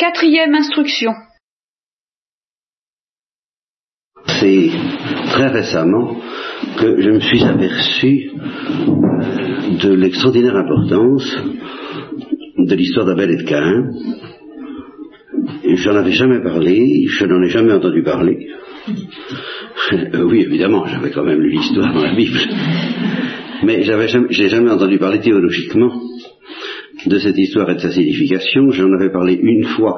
Quatrième instruction. C'est très récemment que je me suis aperçu de l'extraordinaire importance de l'histoire d'Abel et de Caïn. J'en avais jamais parlé, je n'en ai jamais entendu parler. Euh, oui, évidemment, j'avais quand même lu l'histoire dans la Bible. Mais j'avais jamais, jamais entendu parler théologiquement de cette histoire et de sa signification. J'en avais parlé une fois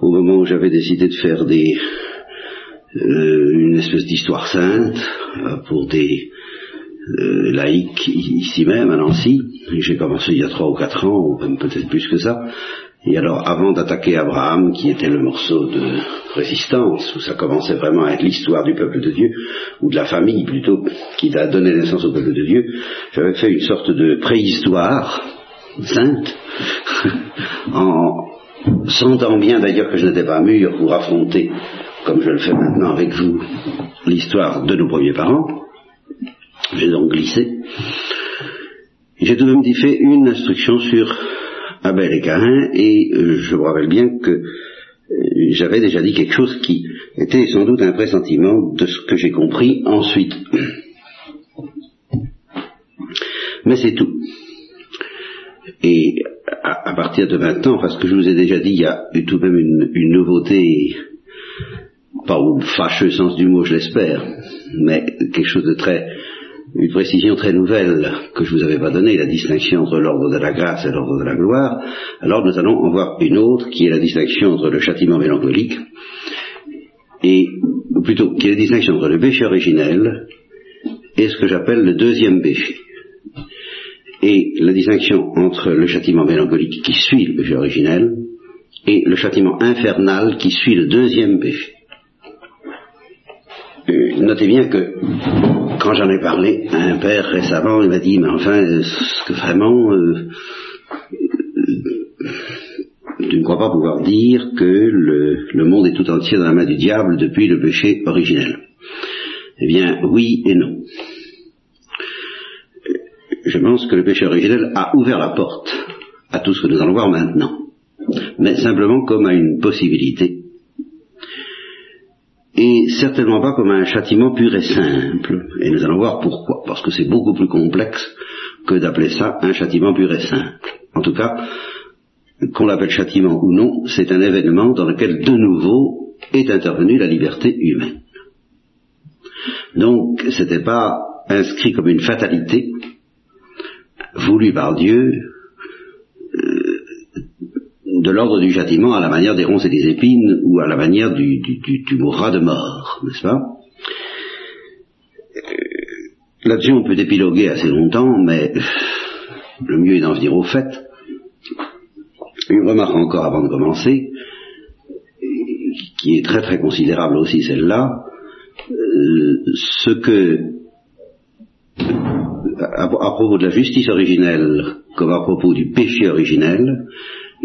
au moment où j'avais décidé de faire des, euh, une espèce d'histoire sainte euh, pour des euh, laïcs ici même à Nancy. J'ai commencé il y a trois ou quatre ans, ou même peut-être plus que ça. Et alors, avant d'attaquer Abraham, qui était le morceau de résistance, où ça commençait vraiment à être l'histoire du peuple de Dieu, ou de la famille plutôt, qui a donné naissance au peuple de Dieu, j'avais fait une sorte de préhistoire sainte, en sentant bien d'ailleurs que je n'étais pas mûr pour affronter, comme je le fais maintenant avec vous, l'histoire de nos premiers parents. J'ai donc glissé. J'ai tout de même dit fait une instruction sur Abel et Caïn, et euh, je me rappelle bien que euh, j'avais déjà dit quelque chose qui était sans doute un pressentiment de ce que j'ai compris ensuite. Mais c'est tout. Et à, partir de maintenant, parce que je vous ai déjà dit, il y a tout de même une, nouveauté, pas au fâcheux sens du mot, je l'espère, mais quelque chose de très, une précision très nouvelle que je vous avais pas donnée, la distinction entre l'ordre de la grâce et l'ordre de la gloire. Alors nous allons en voir une autre, qui est la distinction entre le châtiment mélancolique et, ou plutôt, qui est la distinction entre le péché originel et ce que j'appelle le deuxième péché et la distinction entre le châtiment mélancolique qui suit le péché originel et le châtiment infernal qui suit le deuxième péché. Euh, notez bien que quand j'en ai parlé à un père récemment, il m'a dit, mais enfin, que vraiment euh, euh, tu ne crois pas pouvoir dire que le, le, monde est tout entier dans la main du diable depuis le péché originel? Eh bien, oui et non je pense que le péché originel a ouvert la porte à tout ce que nous allons voir maintenant, mais simplement comme à une possibilité, et certainement pas comme un châtiment pur et simple, et nous allons voir pourquoi, parce que c'est beaucoup plus complexe que d'appeler ça un châtiment pur et simple. En tout cas, qu'on l'appelle châtiment ou non, c'est un événement dans lequel de nouveau est intervenue la liberté humaine. Donc, c'était pas inscrit comme une fatalité, voulu par Dieu euh, de l'ordre du châtiment à la manière des ronces et des épines ou à la manière du, du, du, rat de mort, n'est-ce pas? Euh, Là-dessus, on peut épiloguer assez longtemps, mais le mieux est d'en venir au fait. Une remarque encore avant de commencer, qui est très très considérable aussi celle-là, euh, ce que à, propos de la justice originelle comme à propos du péché originel,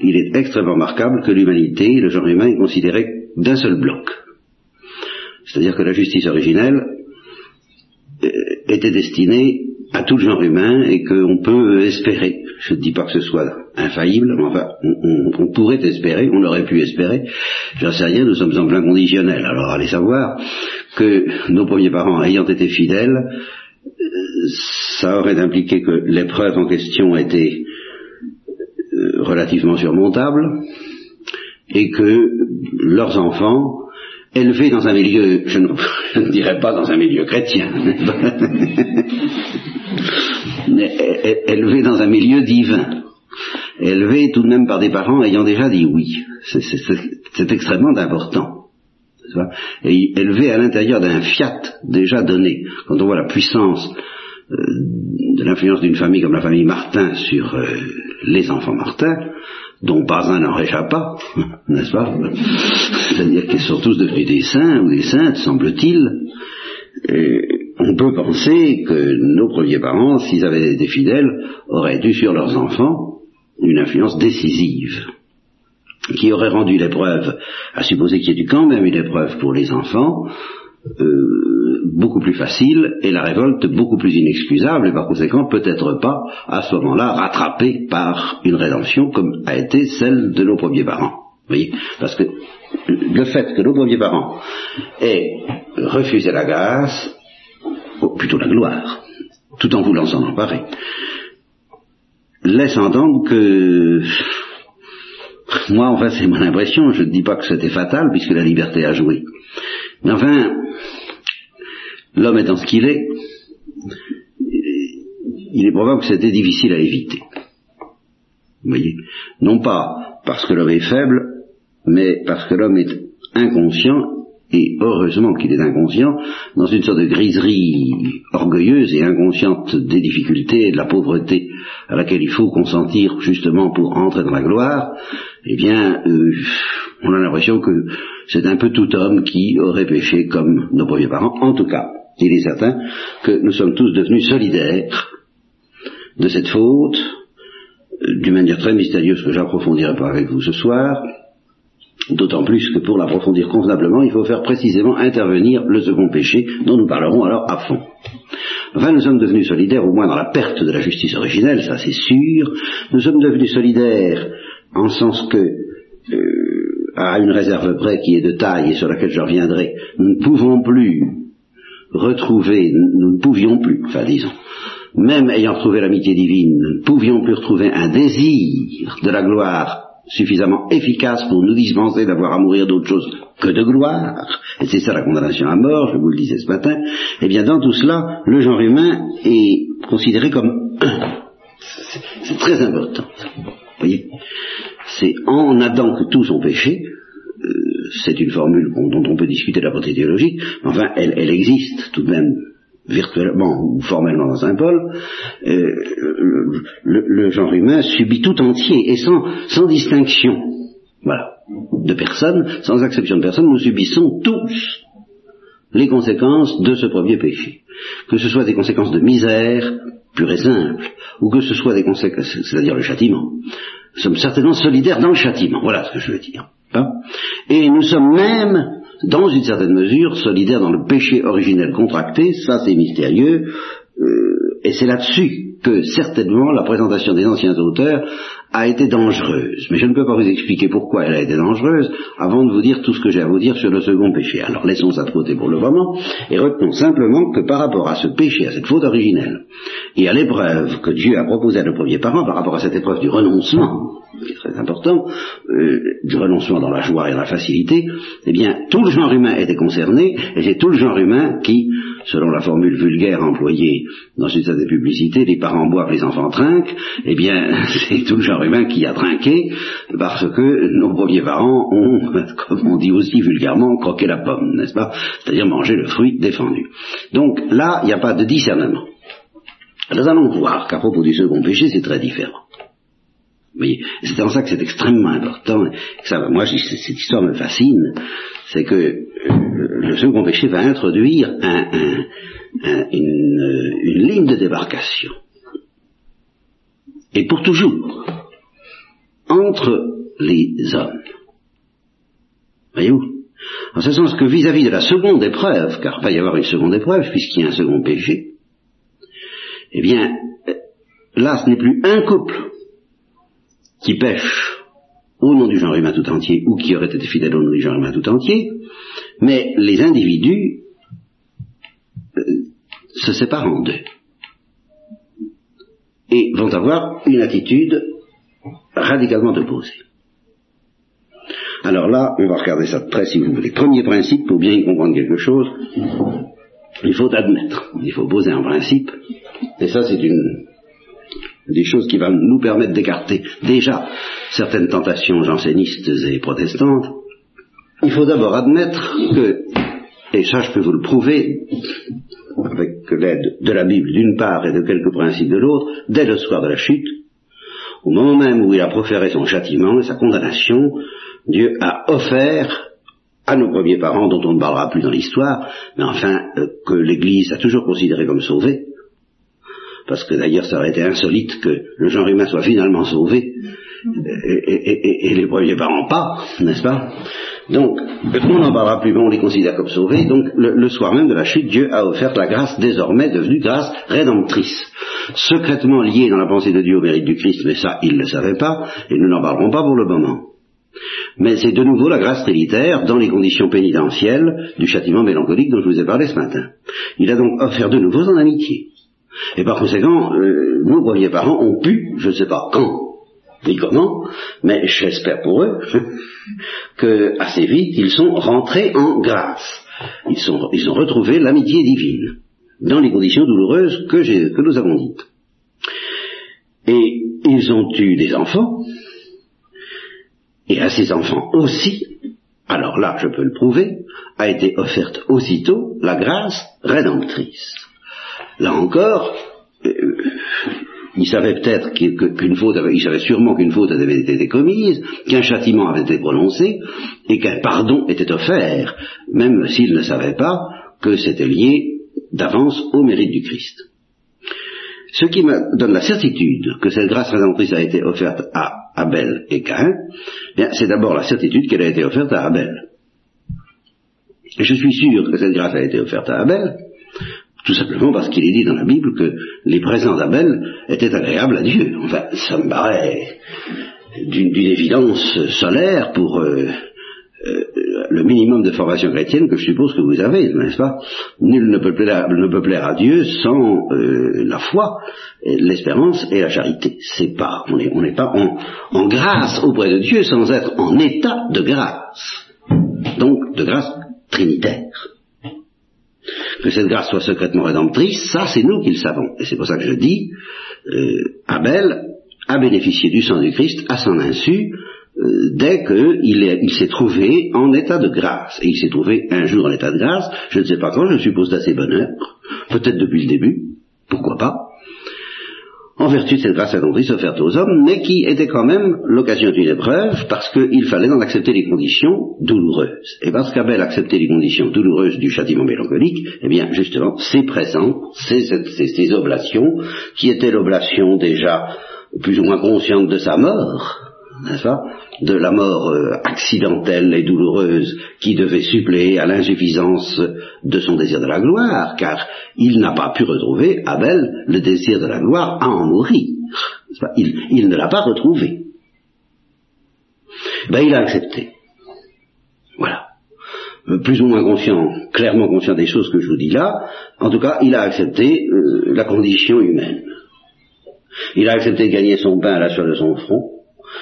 il est extrêmement remarquable que l'humanité, le genre humain, est considéré d'un seul bloc. C'est-à-dire que la justice originelle euh, était destinée à tout le genre humain et qu'on peut espérer, je ne dis pas que ce soit infaillible, mais enfin, on, pourrait espérer, on aurait pu espérer, j'en sais rien, nous sommes en plein conditionnel, alors allez savoir que nos premiers parents ayant été fidèles, ça aurait impliqué que l'épreuve en question était euh, relativement surmontable et que leurs enfants, élevés dans un milieu, je ne, dirais pas dans un milieu chrétien, mais élevés dans un milieu divin, élevés tout de même par des parents ayant déjà dit oui. C'est extrêmement important et élevé à l'intérieur d'un fiat déjà donné. Quand on voit la puissance euh, de l'influence d'une famille comme la famille Martin sur euh, les enfants Martin, dont pas un n'en réchappe pas, n'est-ce pas? C'est-à-dire qu'ils sont tous devenus des saints ou des saintes, semble-t-il. On peut penser que nos premiers parents, s'ils avaient été fidèles, auraient dû sur leurs enfants une influence décisive qui aurait rendu l'épreuve, à supposer qu'il y ait quand même une épreuve pour les enfants, euh, beaucoup plus facile et la révolte beaucoup plus inexcusable et par conséquent peut-être pas à ce moment-là rattrapée par une rédemption comme a été celle de nos premiers parents. voyez? Parce que le fait que nos premiers parents aient refusé la grâce, ou plutôt la gloire, tout en voulant s'en emparer, laisse entendre que moi, enfin, c'est mon impression, je ne dis pas que c'était fatal, puisque la liberté a joué. Mais enfin, l'homme étant ce qu'il est, il est probable que c'était difficile à éviter. Vous voyez? Non pas parce que l'homme est faible, mais parce que l'homme est inconscient, et heureusement qu'il est inconscient, dans une sorte de griserie orgueilleuse et inconsciente des difficultés et de la pauvreté à laquelle il faut consentir justement pour entrer dans la gloire, eh bien, euh, on a l'impression que c'est un peu tout homme qui aurait péché comme nos premiers parents. En tout cas, il est certain que nous sommes tous devenus solidaires de cette faute, euh, d'une manière très mystérieuse que j'approfondirai pas avec vous ce soir, d'autant plus que pour l'approfondir convenablement, il faut faire précisément intervenir le second péché, dont nous parlerons alors à fond. Enfin, nous sommes devenus solidaires, au moins dans la perte de la justice originelle, ça c'est sûr. Nous sommes devenus solidaires en sens que, euh, à une réserve près qui est de taille et sur laquelle je reviendrai, nous ne pouvons plus retrouver, nous ne pouvions plus, enfin disons, même ayant trouvé l'amitié divine, nous ne pouvions plus retrouver un désir de la gloire suffisamment efficace pour nous dispenser d'avoir à mourir d'autre chose que de gloire, et c'est ça la condamnation à mort, je vous le disais ce matin, eh bien dans tout cela, le genre humain est considéré comme un. C'est très important. Vous voyez C'est en Adam que tous ont péché, euh, c'est une formule dont on peut discuter de la portée théologique, mais enfin elle existe tout de même virtuellement ou formellement dans Saint Paul, euh, le, genre humain subit tout entier et sans, sans distinction, voilà, de personne, sans exception de personne, nous subissons tous les conséquences de ce premier péché. Que ce soit des conséquences de misère, pure et simple, ou que ce soit des conséquences, c'est-à-dire le châtiment. Nous sommes certainement solidaires dans le châtiment, voilà ce que je veux dire. Hein. et nous sommes même dans une certaine mesure, solidaire dans le péché originel contracté, ça c'est mystérieux, euh, et c'est là-dessus que certainement la présentation des anciens auteurs a été dangereuse. Mais je ne peux pas vous expliquer pourquoi elle a été dangereuse avant de vous dire tout ce que j'ai à vous dire sur le second péché. Alors laissons ça de côté pour le moment et retenons simplement que par rapport à ce péché, à cette faute originelle, et à l'épreuve que Dieu a proposée à nos premiers parents, par rapport à cette épreuve du renoncement, qui est très important, euh, du renoncement dans la joie et dans la facilité, eh bien tout le genre humain était concerné et c'est tout le genre humain qui, selon la formule vulgaire employée dans une certaine publicité, les parents boivent, les enfants trinquent, eh bien c'est tout le genre humain qui a trinqué parce que nos premiers parents ont, comme on dit aussi vulgairement, croqué la pomme, n'est-ce pas? C'est-à-dire mangé le fruit défendu. Donc là, il n'y a pas de discernement. Nous allons voir qu'à propos du second péché, c'est très différent. C'est en ça que c'est extrêmement important. ça, moi, cette histoire me fascine. C'est que euh, le second péché va introduire une, une ligne de débarcation. Et pour toujours entre les hommes. Voyez-vous? En ce sens que vis-à-vis de la seconde épreuve, car il va y avoir une seconde épreuve puisqu'il y a un second péché, eh bien, là ce n'est plus un couple qui pêche au nom du genre humain tout entier ou qui aurait été fidèle au nom du genre humain tout entier, mais les individus euh, se séparent en deux et vont avoir une attitude radicalement opposé. Alors là, on va regarder ça de près si vous voulez. Premier principe, pour bien y comprendre quelque chose, il faut admettre, il faut poser un principe, et ça c'est une des choses qui va nous permettre d'écarter déjà certaines tentations jansénistes et protestantes. Il faut d'abord admettre que, et ça je peux vous le prouver, avec l'aide de la Bible d'une part et de quelques principes de l'autre, dès le soir de la chute, au moment même où il a proféré son châtiment et sa condamnation, Dieu a offert à nos premiers parents, dont on ne parlera plus dans l'histoire, mais enfin euh, que l'Église a toujours considéré comme sauvée, parce que d'ailleurs ça aurait été insolite que le genre humain soit finalement sauvé, et, les premiers parents pas, n'est-ce pas? Donc, on n'en parlera plus, mais on les considère comme sauvés, donc le, le, soir même de la chute, Dieu a offert la grâce désormais devenue grâce rédemptrice secrètement lié dans la pensée de Dieu au mérite du Christ, mais ça, il ne le savait pas, et nous n'en parlerons pas pour le moment. Mais c'est de nouveau la grâce trinitaire dans les conditions pénitentielles du châtiment mélancolique dont je vous ai parlé ce matin. Il a donc offert de nouveau son amitié. Et par conséquent, euh, nos premiers parents ont pu, je ne sais pas quand, ni comment, mais j'espère pour eux que assez vite ils sont rentrés en grâce. Ils, sont, ils ont retrouvé l'amitié divine dans les conditions douloureuses que, que nous avons dites. Et ils ont eu des enfants, et à ces enfants aussi, alors là je peux le prouver, a été offerte aussitôt la grâce rédemptrice. Là encore, euh, il savait peut-être qu'une faute, il savait sûrement qu'une faute avait été commise, qu'un châtiment avait été prononcé, et qu'un pardon était offert, même s'il ne savait pas que c'était lié d'avance au mérite du Christ. Ce qui me donne la certitude que cette grâce rédemptrice a été offerte à Abel et Caïn, c'est d'abord la certitude qu'elle a été offerte à Abel. Et je suis sûr que cette grâce a été offerte à Abel, tout simplement parce qu'il est dit dans la Bible que les présents d'Abel étaient agréables à Dieu. Enfin, ça me paraît d'une évidence solaire pour euh, euh, le minimum de formation chrétienne que je suppose que vous avez, n'est-ce pas? Nul ne peut plaire, à Dieu sans euh, la foi, l'espérance et la charité. C'est pas, on n'est pas en, en grâce auprès de Dieu sans être en état de grâce. Donc de grâce trinitaire que cette grâce soit secrètement rédemptrice, ça c'est nous qui le savons. Et c'est pour ça que je dis, euh, Abel a bénéficié du sang du Christ à son insu, euh, dès qu'il il, s'est trouvé en état de grâce. Et il s'est trouvé un jour en état de grâce, je ne sais pas quand, je suppose d'assez bonne heure, peut-être depuis le début, pourquoi pas, en vertu de cette grâce rédemptrice offerte aux hommes, mais qui était quand même l'occasion d'une épreuve, parce qu'il fallait en accepter les conditions douloureuses. Et parce qu'Abel acceptait les conditions douloureuses du châtiment mélancolique, eh bien, justement, c'est présent, c'est ces oblations, qui étaient l'oblation déjà plus ou moins consciente de sa mort, de la mort euh, accidentelle et douloureuse qui devait suppléer à l'insuffisance de son désir de la gloire, car il n'a pas pu retrouver, Abel, le désir de la gloire à en mourir. Il, il, ne l'a pas retrouvé. Ben, il a accepté. Voilà. Euh, plus ou moins conscient, clairement conscient des choses que je vous dis là, en tout cas, il a accepté euh, la condition humaine. Il a accepté de gagner son pain à la sueur de son front,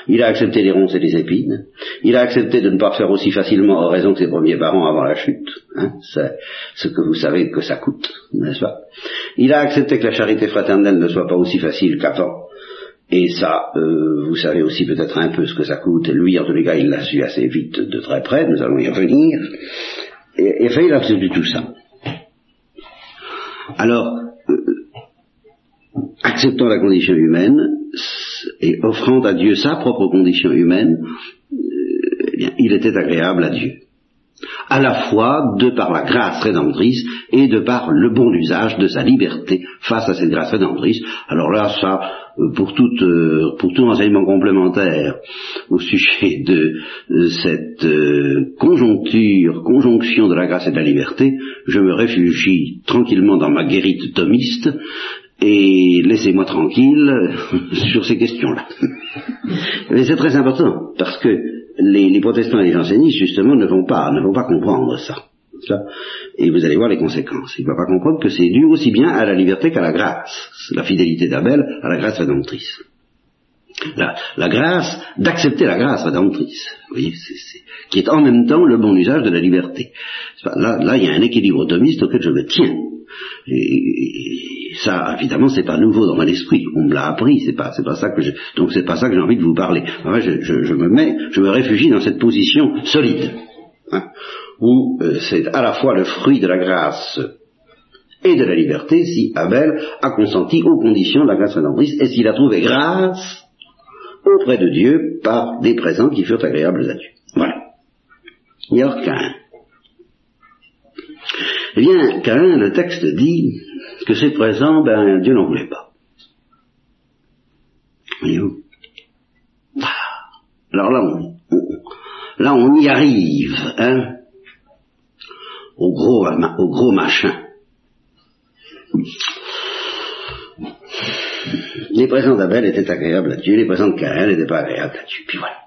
il a accepté les ronces et les épines. Il a accepté de ne pas faire aussi facilement en raison que ses premiers parents avant la chute. Hein, c'est ce que vous savez que ça coûte, n'est-ce pas? Il a accepté que la charité fraternelle ne soit pas aussi facile qu'avant. Et ça, euh, vous savez aussi peut-être un peu ce que ça coûte. Lui, en tous les cas, il l'a su assez vite de très près. Nous allons y revenir. Et, et il a accepté tout ça. Alors, euh, acceptant la condition humaine, et offrant à Dieu sa propre condition humaine, euh, eh il était agréable à Dieu. À la fois de par la grâce rédemptrice et de par le bon usage de sa liberté face à cette grâce rédemptrice. Alors là, ça, euh, pour, tout, euh, pour tout enseignement complémentaire au sujet de cette conjoncture, conjonction de la grâce et de la liberté, je me réfugie tranquillement dans ma guérite thomiste et laissez-moi tranquille sur ces questions-là. Mais c'est très important, parce que les, protestants et les jansénistes, justement, ne vont pas, ne vont pas comprendre ça. Et vous allez voir les conséquences. Ils ne vont pas comprendre que c'est dû aussi bien à la liberté qu'à la grâce. La fidélité d'Abel à la grâce rédemptrice. La, grâce, d'accepter la grâce rédemptrice, vous voyez, qui est en même temps le bon usage de la liberté. Là, là, il y a un équilibre automiste auquel je me tiens. Ça, évidemment, c'est pas nouveau dans mon esprit. On me l'a appris. C'est pas, c'est pas ça que donc c'est pas ça que j'ai envie de vous parler. je, je, me mets, je me réfugie dans cette position solide, hein, où euh, c'est à la fois le fruit de la grâce et de la liberté si Abel a consenti aux conditions de la grâce rédemptrice et s'il a trouvé grâce auprès de Dieu par des présents qui furent agréables à Dieu. Voilà. Il y a qu'un. Eh bien, Cain, le texte dit que ces présents, ben, Dieu n'en voulait pas. Voyez-vous? Ah. Alors là, on, là, on y arrive, hein, au gros, au gros machin. Les présents d'Abel étaient agréables Dieu, les présents de Caïn n'étaient pas agréables Dieu. Puis voilà.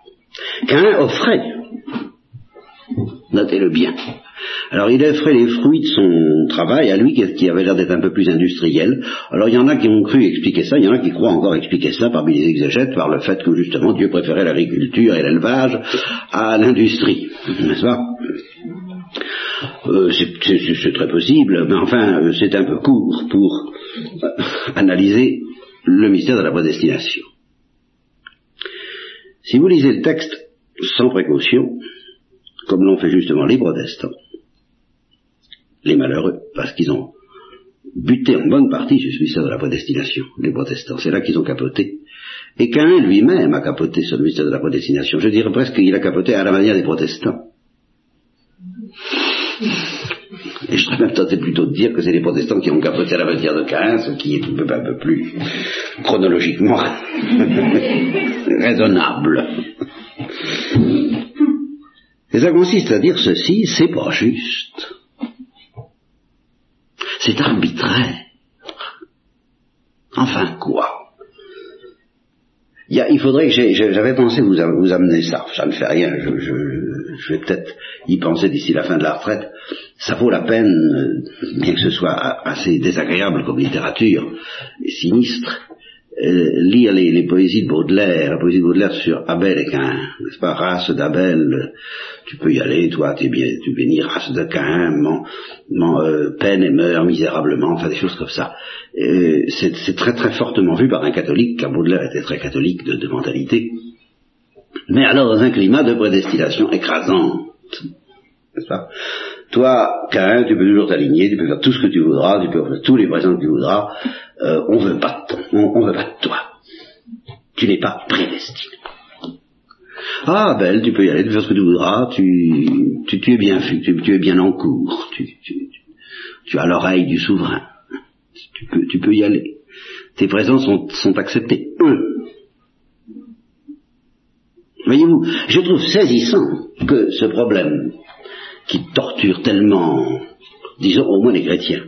qu'un offrait. Notez-le bien. Alors il offrait les fruits de son travail à lui qui avait l'air d'être un peu plus industriel? Alors il y en a qui ont cru expliquer ça, il y en a qui croient encore expliquer ça parmi les exégètes par le fait que justement Dieu préférait l'agriculture et l'élevage à l'industrie. N'est-ce pas? Euh, c'est très possible, mais enfin, c'est un peu court pour euh, analyser le mystère de la prédestination. Si vous lisez le texte sans précaution, comme l'ont fait justement les protestants, les malheureux, parce qu'ils ont buté en bonne partie sur mystère de la prédestination, les protestants, c'est là qu'ils ont capoté. Et qu'un lui-même a capoté sur le mystère de la prédestination. Je dirais presque qu'il a capoté à la manière des protestants. Et je serais même tenté plutôt de dire que c'est les protestants qui ont capoté à la matière de Caïn, ce qui est un peu plus chronologiquement raisonnable. Et ça consiste à dire ceci, c'est pas juste. C'est arbitraire. Enfin quoi? Il, faudrait que j'avais pensé vous, vous amener ça. Ça ne fait rien. Je, je, vais peut-être y penser d'ici la fin de la retraite. Ça vaut la peine, euh, bien que ce soit assez désagréable comme littérature et sinistre, euh, lire les, poésies de Baudelaire, la poésie de Baudelaire sur Abel et Cain, n'est-ce pas, race d'Abel, tu peux y aller, toi, tu es bien, tu bénis race de Cain, mon, euh, peine et meurt misérablement, enfin des choses comme ça. c'est très très fortement vu par un catholique, car Baudelaire était très catholique de, de mentalité, mais alors dans un climat de prédestination écrasante, n'est-ce pas? Toi, Cain, tu peux toujours t'aligner, tu peux faire tout ce que tu voudras, tu peux faire tous les présents que tu voudras, euh, on veut pas de toi, on, veut pas de toi. Tu n'es pas prédestiné. Ah, belle, tu peux y aller, tu peux faire ce que tu voudras, tu, tu, es bien fait, tu, es bien en cours, tu, tu as l'oreille du souverain. Tu peux, tu peux y aller. Tes présents sont, sont acceptés. Voyez-vous, je trouve saisissant que ce problème qui torture tellement, disons au moins les chrétiens,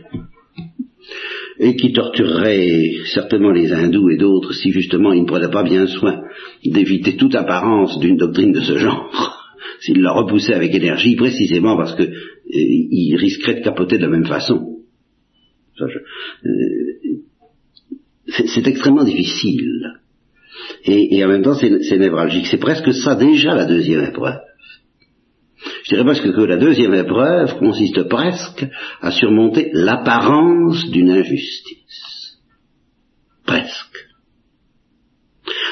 et qui torturerait certainement les hindous et d'autres si justement ils ne prenaient pas bien soin d'éviter toute apparence d'une doctrine de ce genre, s'ils la repoussaient avec énergie, précisément parce qu'ils euh, risqueraient de capoter de la même façon. Euh, c'est extrêmement difficile. Et, et, en même temps, c'est névralgique. C'est presque ça déjà la deuxième épreuve. Je dirais presque que la deuxième épreuve consiste presque à surmonter l'apparence d'une injustice. Presque.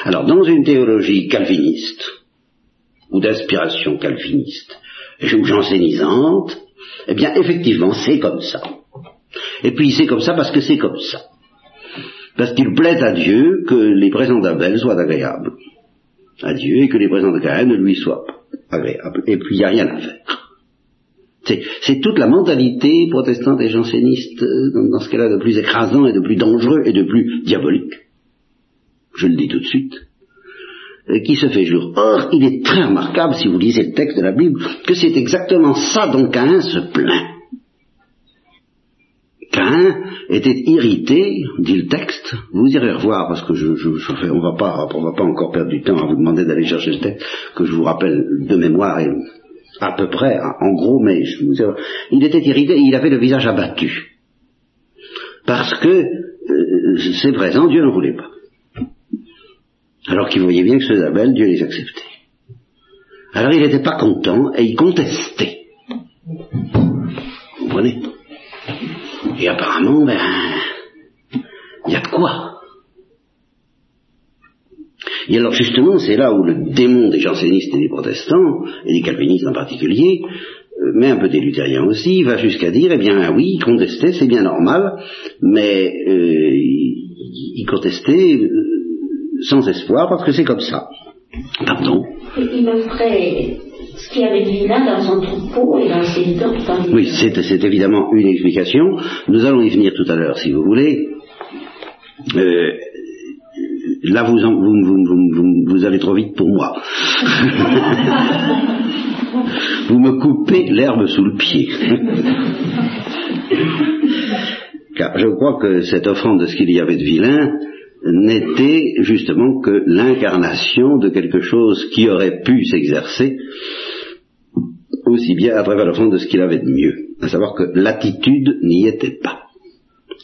Alors, dans une théologie calviniste, ou d'inspiration calviniste, ou jansénisante, eh bien, effectivement, c'est comme ça. Et puis, c'est comme ça parce que c'est comme ça. Parce qu'il plaît à Dieu que les présents d'Abel soient agréables à Dieu et que les présents de Caïn ne lui soient pas Et puis il n'y a rien à faire. C'est toute la mentalité protestante et janséniste euh, dans ce qu'elle a de plus écrasant et de plus dangereux et de plus diabolique. Je le dis tout de suite. Euh, qui se fait jour. Or, il est très remarquable, si vous lisez le texte de la Bible, que c'est exactement ça dont Caïn se plaint. Caïn était irrité, dit le texte. Vous irez revoir parce que je, je, je on va pas, on va pas encore perdre du temps à vous demander d'aller chercher le texte que je vous rappelle de mémoire et à peu près, en gros, mais je vous il était irrité, il avait le visage abattu parce que euh, c'est présent, Dieu ne voulait pas. Alors qu'il voyait bien que ceux d'Abel, Dieu les acceptait. Alors il n'était pas content et il contestait. Vous comprenez? Et apparemment, ben, il y a de quoi. Et alors justement, c'est là où le démon des jansénistes et des protestants, et des calvinistes en particulier, euh, mais un peu des luthériens aussi, va jusqu'à dire, eh bien oui, contester, c'est bien normal, mais euh, il contestait euh, sans espoir parce que c'est comme ça. Pardon. Offrait ce qu'il y avait de vilain dans son troupeau et dans ses dents. Oui, c'est évidemment une explication. Nous allons y venir tout à l'heure, si vous voulez. Euh, là, vous, vous, vous, allez trop vite pour moi. vous me coupez l'herbe sous le pied. Car je crois que cette offrande de ce qu'il y avait de vilain n'était justement que l'incarnation de quelque chose qui aurait pu s'exercer aussi bien à travers le fond de ce qu'il avait de mieux, à savoir que l'attitude n'y était pas.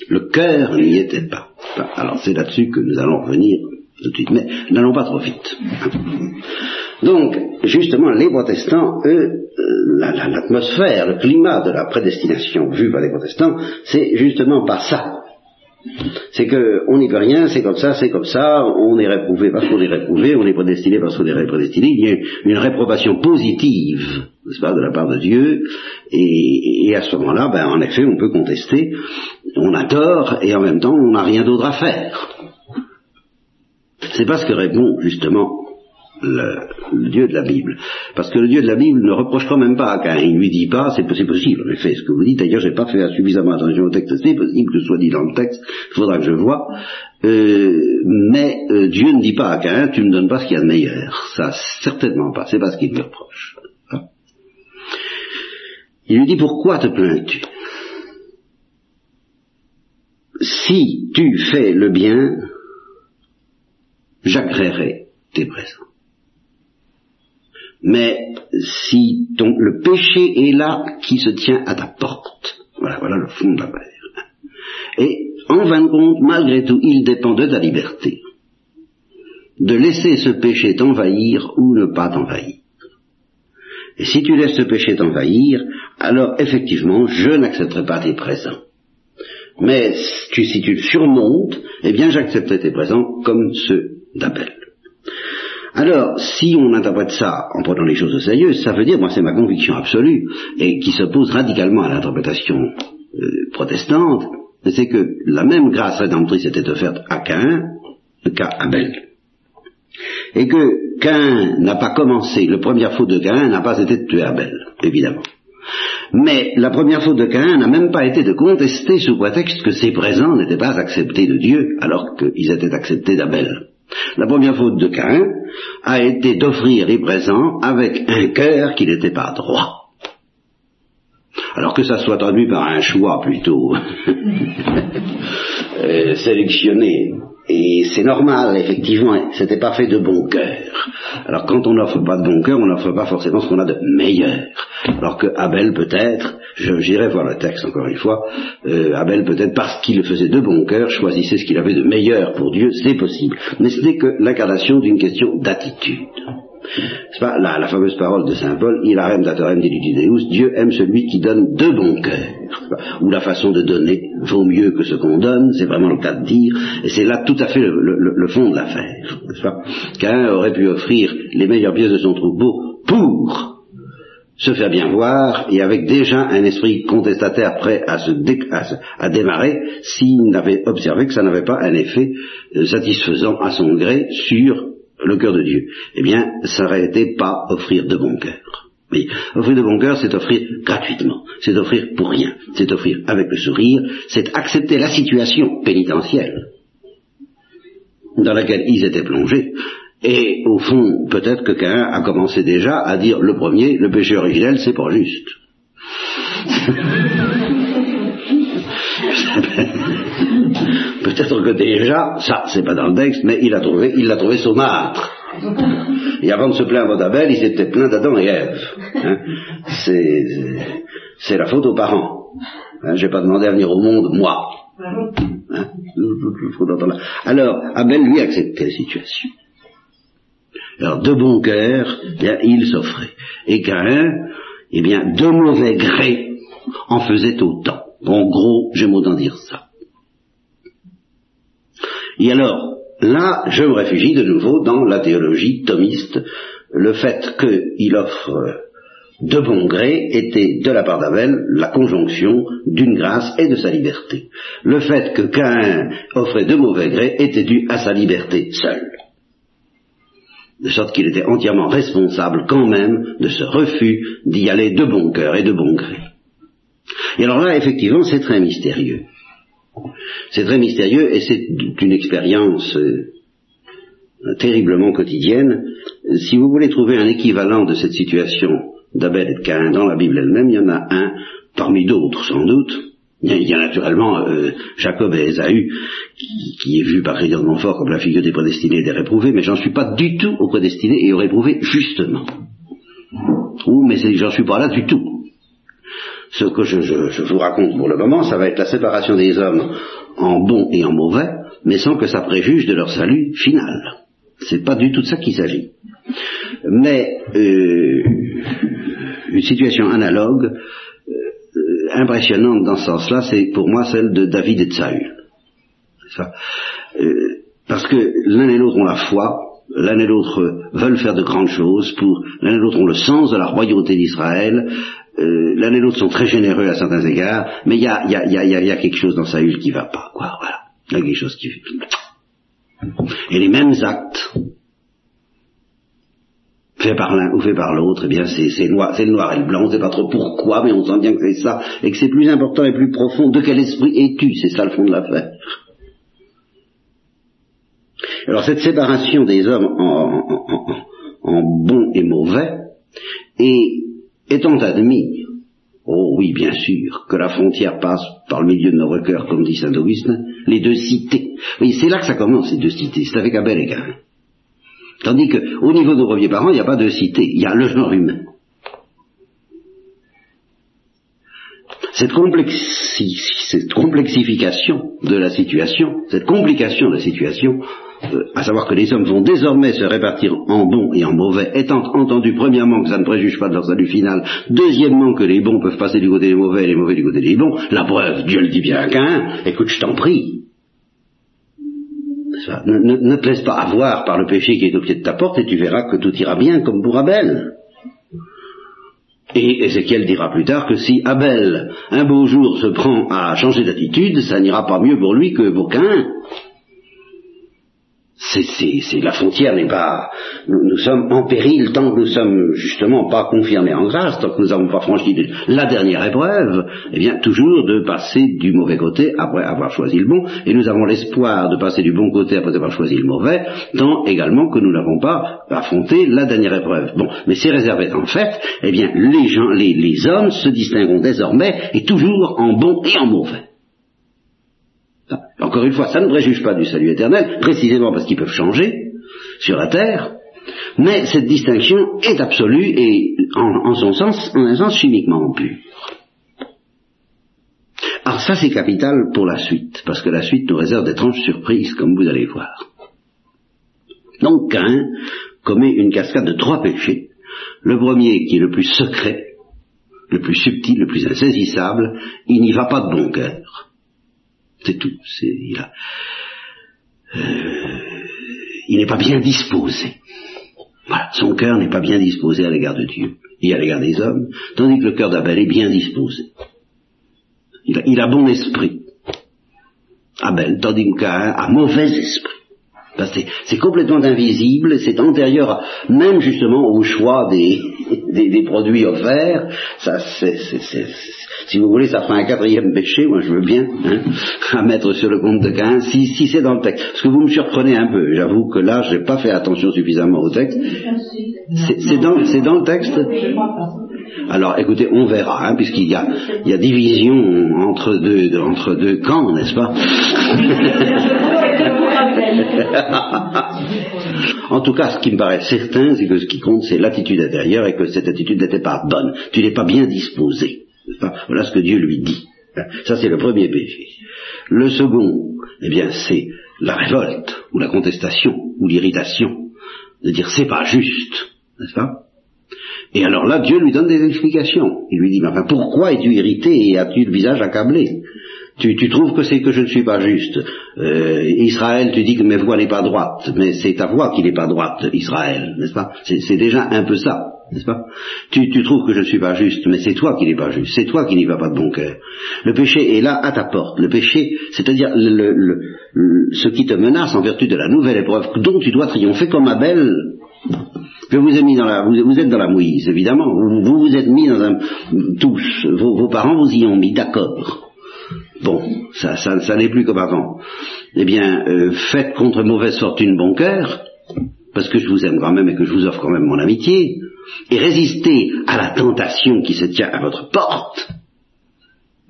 Le cœur n'y était pas. Alors c'est là-dessus que nous allons revenir tout de suite, mais n'allons pas trop vite. Donc, justement, les protestants, eux, euh, l'atmosphère, le climat de la prédestination vue par les protestants, c'est justement pas ça. C'est que on n'y peut rien, c'est comme ça, c'est comme ça, on est réprouvé parce qu'on est réprouvé, on est prédestiné parce qu'on est prédestiné, il y a une réprobation positive, n'est-ce pas, de la part de Dieu, et, à ce moment-là, ben, en effet, on peut contester, on a tort, et en même temps, on n'a rien d'autre à faire. C'est pas ce que répond justement le, Dieu de la Bible. Parce que le Dieu de la Bible ne reproche quand même pas à Cain. Il lui dit pas, c'est possible, en effet, ce que vous dites. D'ailleurs, j'ai pas fait suffisamment attention au texte. C'est possible que ce soit dit dans le texte. Il faudra que je vois. Euh, mais euh, Dieu ne dit pas à Cain, tu me donnes pas ce qu'il y a de meilleur. Ça, certainement pas. C'est pas ce qu'il lui reproche. Hein? Il lui dit, pourquoi te plains-tu? Si tu fais le bien, j'agréerai tes présents. Mais si le péché est là qui se tient à ta porte, voilà, voilà le fond de la Et en fin de compte, malgré tout, il dépend de ta liberté. De laisser ce péché t'envahir ou ne pas t'envahir. Et si tu laisses ce péché t'envahir, alors effectivement, je n'accepterai pas tes présents. Mais si tu le surmontes, eh bien j'accepterai tes présents comme ceux d'Abel. Alors, si on interprète ça en prenant les choses au sérieux, ça veut dire, moi c'est ma conviction absolue, et qui s'oppose radicalement à l'interprétation euh, protestante, c'est que la même grâce rédemptrice était offerte à Cain qu'à Abel. Et que Cain n'a pas commencé, le première faute de Cain n'a pas été de tuer Abel, évidemment. Mais la première faute de Cain n'a même pas été de contester sous prétexte que ses présents n'étaient pas acceptés de Dieu, alors qu'ils étaient acceptés d'Abel. La première faute de Cain a été d'offrir les présents avec un cœur qui n'était pas droit. Alors que ça soit traduit par un choix plutôt euh, sélectionné et c'est normal, effectivement, c'était pas fait de bon cœur. Alors quand on n'offre pas de bon cœur, on n'offre pas forcément ce qu'on a de meilleur. Alors que Abel peut-être, j'irai voir le texte encore une fois, euh, Abel peut-être parce qu'il le faisait de bon cœur, choisissait ce qu'il avait de meilleur pour Dieu, c'est possible. Mais ce n'est que l'incarnation d'une question d'attitude. C'est pas la, la, fameuse parole de Saint Paul, il arrête datorem Deus, Dieu aime celui qui donne de bon cœur. Ou la façon de donner vaut mieux que ce qu'on donne, c'est vraiment le cas de dire, et c'est là tout à fait le, fond de l'affaire. Qu'un aurait pu offrir les meilleures pièces de son troupeau pour se faire bien voir et avec déjà un esprit contestataire prêt à se à, démarrer s'il n'avait observé que ça n'avait pas un effet euh, satisfaisant à son gré sur le cœur de Dieu, eh bien, ça aurait été pas offrir de bon cœur. Oui, offrir de bon cœur, c'est offrir gratuitement, c'est offrir pour rien, c'est offrir avec le sourire, c'est accepter la situation pénitentielle dans laquelle ils étaient plongés. Et au fond, peut-être que quelqu'un a commencé déjà à dire le premier, le péché originel, c'est pas juste. Peut-être que déjà, ça, c'est pas dans le texte, mais il a trouvé, il l'a trouvé saumâtre. Et avant de se plaindre d'Abel, il s'était plaint d'Adam et Ève. Hein. C'est la faute aux parents. Hein, J'ai pas demandé à venir au monde, moi. Hein. Alors, Abel lui acceptait la situation. Alors, de bon cœur, bien, il s'offrait. Et Caïn, eh bien, de mauvais gré, en faisait autant. En gros, j'aime autant dire ça. Et alors, là, je me réfugie de nouveau dans la théologie thomiste. Le fait qu'il offre de bon gré était, de la part d'Abel, la conjonction d'une grâce et de sa liberté. Le fait que Cain offrait de mauvais gré était dû à sa liberté seule. De sorte qu'il était entièrement responsable quand même de ce refus d'y aller de bon cœur et de bon gré. Et alors là, effectivement, c'est très mystérieux. C'est très mystérieux et c'est une expérience euh, terriblement quotidienne. Si vous voulez trouver un équivalent de cette situation d'Abel et de Cain dans la Bible elle-même, il y en a un, parmi d'autres sans doute, Il y a, naturellement euh, Jacob et Esaü, qui, est vu par Chrétien de Montfort comme la figure des prédestinés et des réprouvés, mais j'en suis pas du tout aux prédestinés et aux réprouvés, justement. Ou, mais j'en suis pas là du tout. Ce que je, vous raconte pour le moment, ça va être la séparation des hommes en bons et en mauvais, mais sans que ça préjuge de leur salut final. C'est pas du tout de ça qu'il s'agit. Mais euh, une situation analogue impressionnante dans ce sens-là, c'est pour moi celle de David et de Saül. Euh, parce que l'un et l'autre ont la foi, l'un et l'autre veulent faire de grandes choses, pour l'un et l'autre ont le sens de la royauté d'Israël, euh, l'un et l'autre sont très généreux à certains égards, mais il y a, y, a, y, a, y a, quelque chose dans Saül qui va pas, quoi, voilà. Il y a quelque chose qui... Et les mêmes actes fait par l'un ou fait par l'autre, eh bien c'est noir, le noir et le blanc, on ne sait pas trop pourquoi, mais on sent bien que c'est ça, et que c'est plus important et plus profond. De quel esprit es-tu C'est ça le fond de l'affaire. Alors cette séparation des hommes en, en, bon et mauvais, et étant admis, oh oui bien sûr, que la frontière passe par le milieu de nos cœurs, comme dit saint Augustin, les deux cités. Oui, c'est là que ça commence, ces deux cités, c'est avec Abel et Cain. Tandis qu'au niveau de nos premiers parents, il n'y a pas de cité, il y a le genre humain. Cette, complexification de la situation, cette complication de la situation, à savoir que les hommes vont désormais se répartir en bons et en mauvais, étant entendu premièrement que ça ne préjuge pas de leur salut final, deuxièmement que les bons peuvent passer du côté des mauvais et les mauvais du côté des bons, la preuve, Dieu le dit bien à Cain, écoute, je t'en prie, ne, te laisse pas avoir par le péché qui est au pied de ta porte et tu verras que tout ira bien comme pour Abel. Et Ézéchiel dira plus tard que si Abel, un beau jour, se prend à changer d'attitude, ça n'ira pas mieux pour lui que pour Cain c'est, la frontière n'est pas. Nous, sommes en péril tant que nous sommes justement pas confirmés en grâce, tant que nous n'avons pas franchi la dernière épreuve, eh bien toujours de passer du mauvais côté après avoir choisi le bon, et nous avons l'espoir de passer du bon côté après avoir choisi le mauvais, tant également que nous n'avons pas affronté la dernière épreuve. Bon, mais c'est réservé en fait, eh bien les gens, les, les hommes se distingueront désormais et toujours en bon et en mauvais. Encore une fois, ça ne préjuge pas du salut éternel, précisément parce qu'ils peuvent changer sur la terre, mais cette distinction est absolue et en, son sens, en un sens chimiquement pur. Alors ça c'est capital pour la suite, parce que la suite nous réserve d'étranges surprises, comme vous allez voir. Donc Cain commet une cascade de trois péchés. Le premier qui est le plus secret, le plus subtil, le plus insaisissable, il n'y va pas de bon cœur. C'est tout. il euh, il n'est pas bien disposé. Voilà, son cœur n'est pas bien disposé à l'égard de Dieu et à l'égard des hommes, tandis que le cœur d'Abel est bien disposé. Il a, bon esprit. Abel, tandis que Cain a mauvais esprit. C'est complètement invisible, c'est antérieur même justement au choix des, des, produits offerts. Ça, si vous voulez, ça fera un quatrième péché, moi je veux bien, hein, à mettre sur le compte de Cain, si, si c'est dans le texte. Parce que vous me surprenez un peu, j'avoue que là, je n'ai pas fait attention suffisamment au texte. C'est dans, dans le texte? Alors écoutez, on verra, hein, puisqu'il y a, il y a division entre deux, entre deux camps, n'est-ce pas? En tout cas, ce qui me paraît certain, c'est que ce qui compte, c'est l'attitude intérieure et que cette attitude n'était pas bonne. Tu n'es pas bien disposé. Voilà ce que Dieu lui dit. Ça, c'est le premier péché. Le second, eh bien, c'est la révolte, ou la contestation, ou l'irritation, de dire c'est pas juste, n'est-ce pas? Et alors là, Dieu lui donne des explications. Il lui dit, mais pourquoi es-tu irrité et as-tu le visage accablé? Tu, tu, trouves que c'est que je ne suis pas juste. Euh, Israël, tu dis que mes voix n'est pas droite, mais c'est ta voix qui n'est pas droite, Israël, n'est-ce pas? C'est déjà un peu ça, n'est-ce pas? Tu, tu, trouves que je ne suis pas juste, mais c'est toi qui n'es pas juste, c'est toi qui n'y vas pas de bon cœur. Le péché est là à ta porte. Le péché, c'est-à-dire le, le, ce qui te menace en vertu de la nouvelle épreuve dont tu dois triompher comme Abel. Je vous ai mis dans la, vous, êtes dans la mouise, évidemment. Vous vous, êtes mis dans un, tous, vos, vos parents vous y ont mis, d'accord. Bon, ça, ça, n'est plus comme avant. Eh bien, euh, faites contre mauvaise fortune bon cœur, parce que je vous aime quand même et que je vous offre quand même mon amitié, et résistez à la tentation qui se tient à votre porte.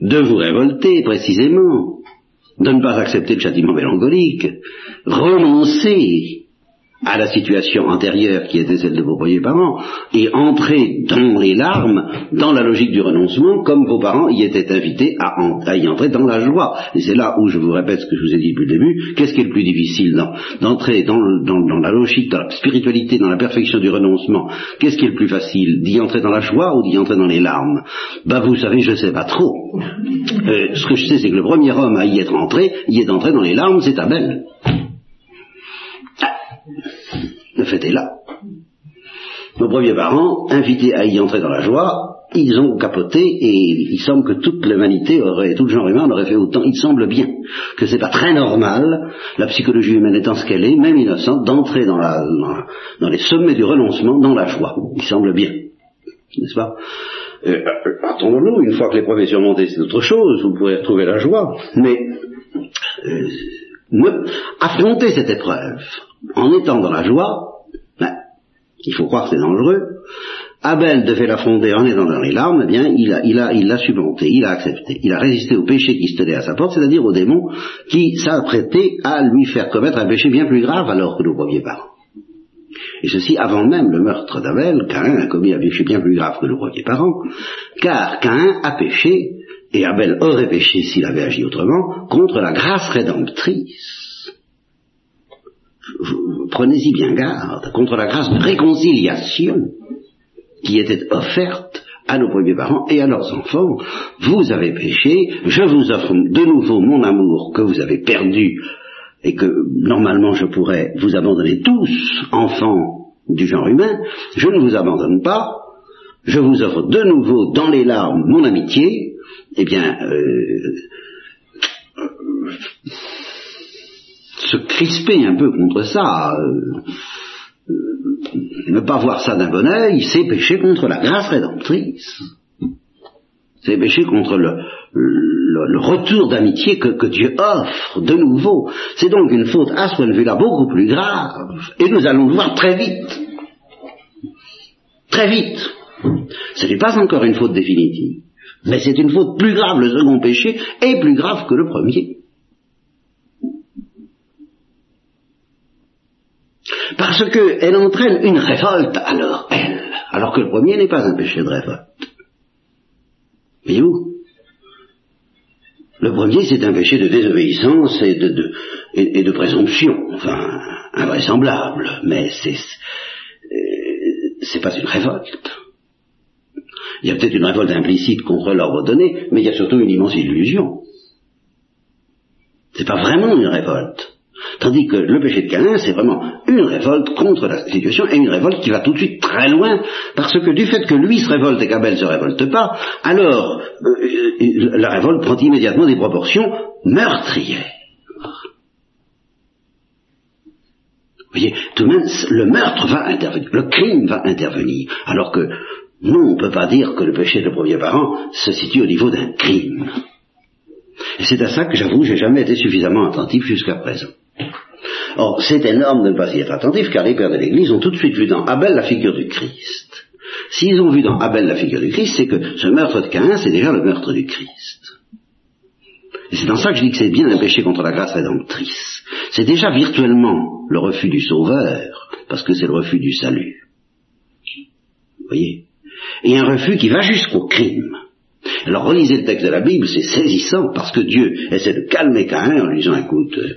de vous révolter précisément, de ne pas accepter le châtiment mélancolique, renoncer à la situation antérieure qui était celle de vos premiers parents et entrer dans les larmes, dans la logique du renoncement, comme vos parents y étaient invités à, y entrer dans la joie. Et c'est là où je vous répète ce que je vous ai dit depuis le début, qu'est-ce qui est le plus difficile d'entrer dans, la logique, dans la spiritualité, dans la perfection du renoncement Qu'est-ce qui est le plus facile? D'y entrer dans la joie ou d'y entrer dans les larmes? Ben vous savez, je ne sais pas trop. Euh, ce que je sais, c'est que le premier homme à y être entré, y est entré dans les larmes, c'est Abel. Le fait est là. Nos premiers parents, invités à y entrer dans la joie, ils ont capoté et il semble que toute l'humanité aurait, tout le genre humain aurait fait autant. Il semble bien que c'est pas très normal, la psychologie humaine étant ce qu'elle est, même innocente, d'entrer dans, dans, les sommets du renoncement dans la joie. Il semble bien. N'est-ce pas? Euh, Attendons-nous, une fois que les premiers surmontés, c'est autre chose, vous pourrez retrouver la joie, mais euh, affronter cette épreuve en étant dans la joie, ben, il faut croire que c'est dangereux, Abel devait l'affronter en étant dans les larmes, eh bien, il a, il il l'a a accepté, il a résisté au péché qui se tenait à sa porte, c'est-à-dire au démon qui s'apprêtait à lui faire commettre un péché bien plus grave alors que nos premiers parents. Et ceci avant même le meurtre d'Abel, Cain a commis un péché bien plus grave que nos premiers parents, car Cain a péché, et Abel aurait péché s'il avait agi autrement, contre la grâce rédemptrice prenez-y bien garde, contre la grâce de réconciliation qui était offerte à nos premiers parents et à leurs enfants. Vous avez péché, je vous offre de nouveau mon amour que vous avez perdu et que normalement je pourrais vous abandonner tous, enfants du genre humain, je ne vous abandonne pas, je vous offre de nouveau dans les larmes mon amitié, eh bien, euh, se crisper un peu contre ça, euh, euh, ne pas voir ça d'un bon oeil, c'est pécher contre la grâce rédemptrice. C'est pécher contre le, retour d'amitié que, Dieu offre de nouveau. C'est donc une faute à ce point de vue-là beaucoup plus grave. Et nous allons le voir très vite. Très vite. Ce n'est pas encore une faute définitive. Mais c'est une faute plus grave, le second péché, et plus grave que le premier. Parce qu'elle entraîne une révolte alors, elle, alors que le premier n'est pas un péché de révolte. Voyez-vous? Le premier, c'est un péché de désobéissance et de, et, de présomption, enfin, invraisemblable, mais c'est, euh, c'est pas une révolte. Il y a peut-être une révolte implicite contre l'ordre donné, mais il y a surtout une immense illusion. C'est pas vraiment une révolte. Tandis que le péché de Caïn, c'est vraiment une révolte contre la situation et une révolte qui va tout de suite très loin, parce que du fait que lui se révolte et qu'Abel ne se révolte pas, alors euh, la révolte prend immédiatement des proportions meurtrières. Vous voyez, tout de même, le meurtre va intervenir, le crime va intervenir, alors que non, on ne peut pas dire que le péché de premier parent se situe au niveau d'un crime. Et c'est à ça que j'avoue, j'ai jamais été suffisamment attentif jusqu'à présent. Or, c'est énorme de ne pas y être attentif, car les pères de l'Église ont tout de suite vu dans Abel la figure du Christ. S'ils ont vu dans Abel la figure du Christ, c'est que ce meurtre de Caïn, c'est déjà le meurtre du Christ. Et c'est dans ça que je dis que c'est bien un péché contre la grâce rédemptrice. C'est déjà virtuellement le refus du Sauveur, parce que c'est le refus du salut. Vous voyez? Et un refus qui va jusqu'au crime. Alors relisez le texte de la Bible, c'est saisissant, parce que Dieu essaie de calmer Caïn en lui disant, écoute, euh,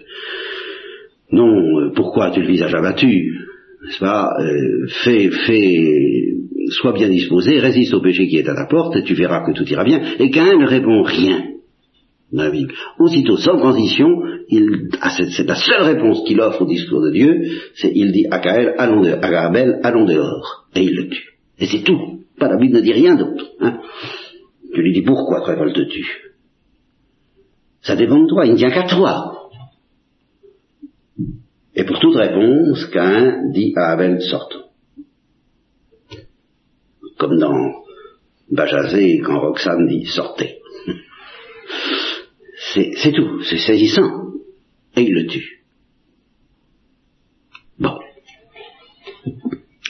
non, euh, pourquoi tu le visage abattu? N'est-ce pas? Euh, Fais, fais, sois bien disposé, résiste au péché qui est à ta porte, et tu verras que tout ira bien. Et Caïn ne répond rien dans la Bible. Aussitôt, sans transition, ah, c'est la seule réponse qu'il offre au discours de Dieu, c'est il dit à Caïn, allons dehors, à Abel, allons dehors, et il le tue. Et c'est tout. Pas la Bible ne dit rien d'autre. Hein. Tu lui dis pourquoi te révoltes-tu? Ça dépend de toi, il ne tient qu'à toi. Et pour toute réponse, Cain dit à Abel sortons. Comme dans Bajazé, quand Roxane dit sortez. C'est tout, c'est saisissant. Et il le tue. Bon.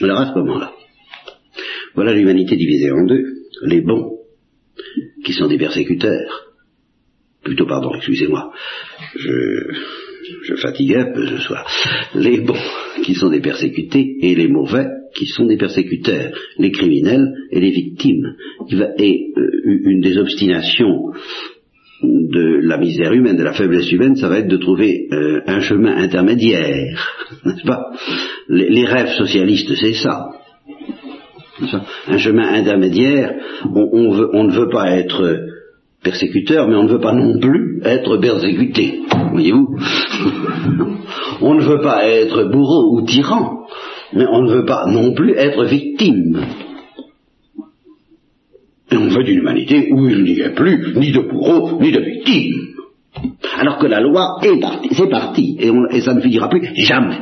Alors à ce moment-là, voilà l'humanité divisée en deux, les bons, qui sont des persécuteurs, plutôt pardon, excusez-moi, je, je fatigue un peu ce soir, les bons qui sont des persécutés et les mauvais qui sont des persécuteurs, les criminels et les victimes. Et euh, une des obstinations de la misère humaine, de la faiblesse humaine, ça va être de trouver euh, un chemin intermédiaire, n'est-ce pas? Les, rêves socialistes, c'est ça. Un chemin intermédiaire, on, ne veut pas être persécuteur, mais on ne veut pas non plus être persécuté, voyez-vous On ne veut pas être bourreau ou tyran, mais on ne veut pas non plus être victime. Et on veut une humanité où il n'y ait plus ni de bourreau, ni de victime. Alors que la loi est partie, c'est parti, et, et ça ne finira plus jamais.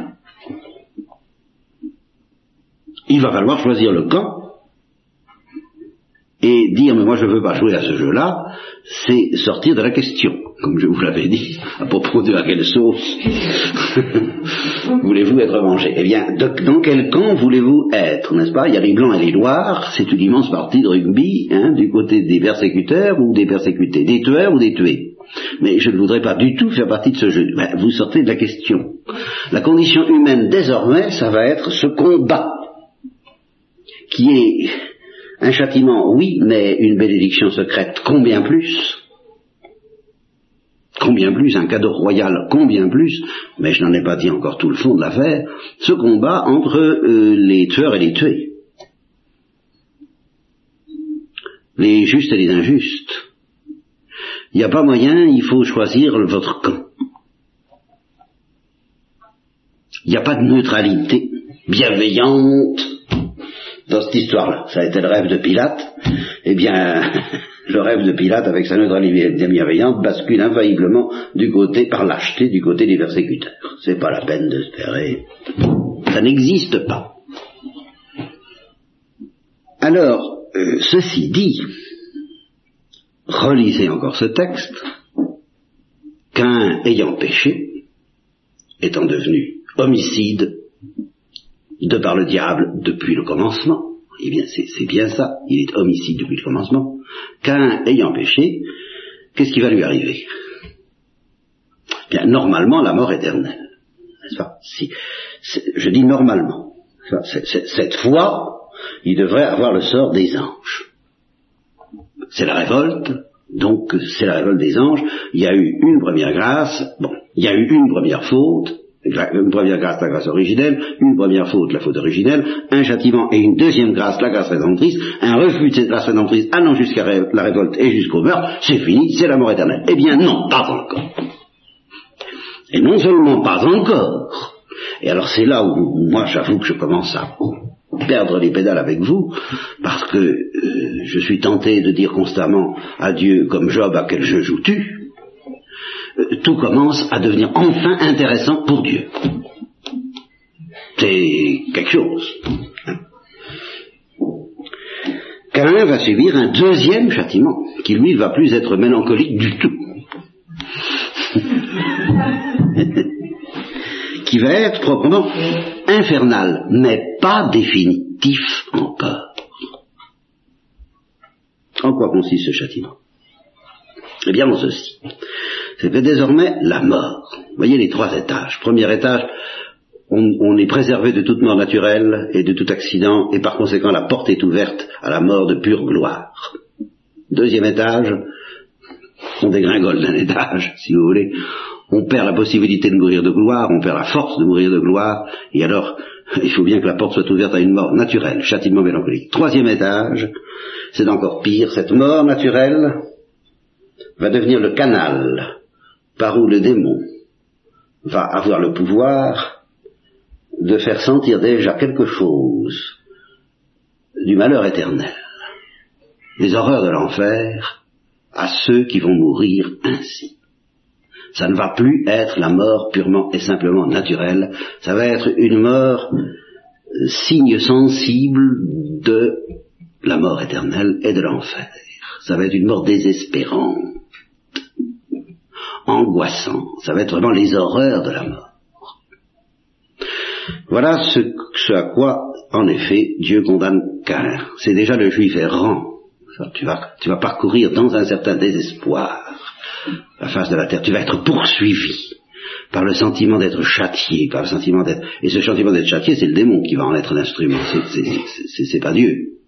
Il va falloir choisir le camp et dire mais moi je ne veux pas jouer à ce jeu-là, c'est sortir de la question, comme je vous l'avais dit, à propos de à quelle sauce voulez-vous être mangé Eh bien, dans quel camp voulez-vous être, n'est-ce pas? Il y a les blancs et les noirs, c'est une immense partie de rugby, hein, du côté des persécuteurs ou des persécutés, des tueurs ou des tués. Mais je ne voudrais pas du tout faire partie de ce jeu. Ben, vous sortez de la question. La condition humaine désormais, ça va être ce combat qui est un châtiment, oui, mais une bénédiction secrète, combien plus Combien plus Un cadeau royal, combien plus Mais je n'en ai pas dit encore tout le fond de l'affaire. Ce combat entre euh, les tueurs et les tués. Les justes et les injustes. Il n'y a pas moyen, il faut choisir votre camp. Il n'y a pas de neutralité bienveillante dans cette histoire-là. Ça a été le rêve de Pilate. Eh bien, le rêve de Pilate, avec sa neutralité bienveillante, bascule infailliblement du côté, par lâcheté, du côté des persécuteurs. C'est pas la peine d'espérer. Ça n'existe pas. Alors, euh, ceci dit, relisez encore ce texte, qu'un ayant péché, étant devenu homicide, de par le diable depuis le commencement, eh bien c'est bien ça, il est homicide depuis le commencement, qu'un ayant péché, qu'est-ce qui va lui arriver? Bien, normalement, la mort éternelle. Je dis normalement. cette fois, il devrait avoir le sort des anges. C'est la révolte, donc c'est la révolte des anges. Il y a eu une première grâce, bon, il y a eu une première faute, une première grâce, la grâce originelle, une première faute, la faute originelle, un châtiment et une deuxième grâce, la grâce rédemptrice, un refus de cette grâce rédemptrice allant jusqu'à la révolte et jusqu'au meurtre, c'est fini, c'est la mort éternelle. Eh bien non, pas encore. Et non seulement pas encore, et alors c'est là où moi j'avoue que je commence à perdre les pédales avec vous, parce que euh, je suis tenté de dire constamment à Dieu comme Job à quel jeu joues-tu? Tout commence à devenir enfin intéressant pour Dieu. C'est quelque chose. Cain va subir un deuxième châtiment, qui lui va plus être mélancolique du tout. qui va être proprement infernal, mais pas définitif encore. En quoi consiste ce châtiment? Eh bien en ceci c'est désormais la mort. Vous voyez les trois étages. Premier étage, on, est préservé de toute mort naturelle et de tout accident, et par conséquent la porte est ouverte à la mort de pure gloire. Deuxième étage, on dégringole d'un étage, si vous voulez. On perd la possibilité de mourir de gloire, on perd la force de mourir de gloire, et alors il faut bien que la porte soit ouverte à une mort naturelle, châtiment mélancolique. Troisième étage, c'est encore pire, cette mort naturelle va devenir le canal par où le démon va avoir le pouvoir de faire sentir déjà quelque chose du malheur éternel, des horreurs de l'enfer à ceux qui vont mourir ainsi. Ça ne va plus être la mort purement et simplement naturelle, ça va être une mort euh, signe sensible de la mort éternelle et de l'enfer. Ça va être une mort désespérante angoissant. Ça va être vraiment les horreurs de la mort. Voilà ce, à quoi, en effet, Dieu condamne Cain. C'est déjà le juif errant. Tu vas, tu vas parcourir dans un certain désespoir la face de la terre, tu vas être poursuivi par le sentiment d'être châtié, par le sentiment d'être... Et ce sentiment d'être châtié, c'est le démon qui va en être l'instrument, c'est pas Dieu.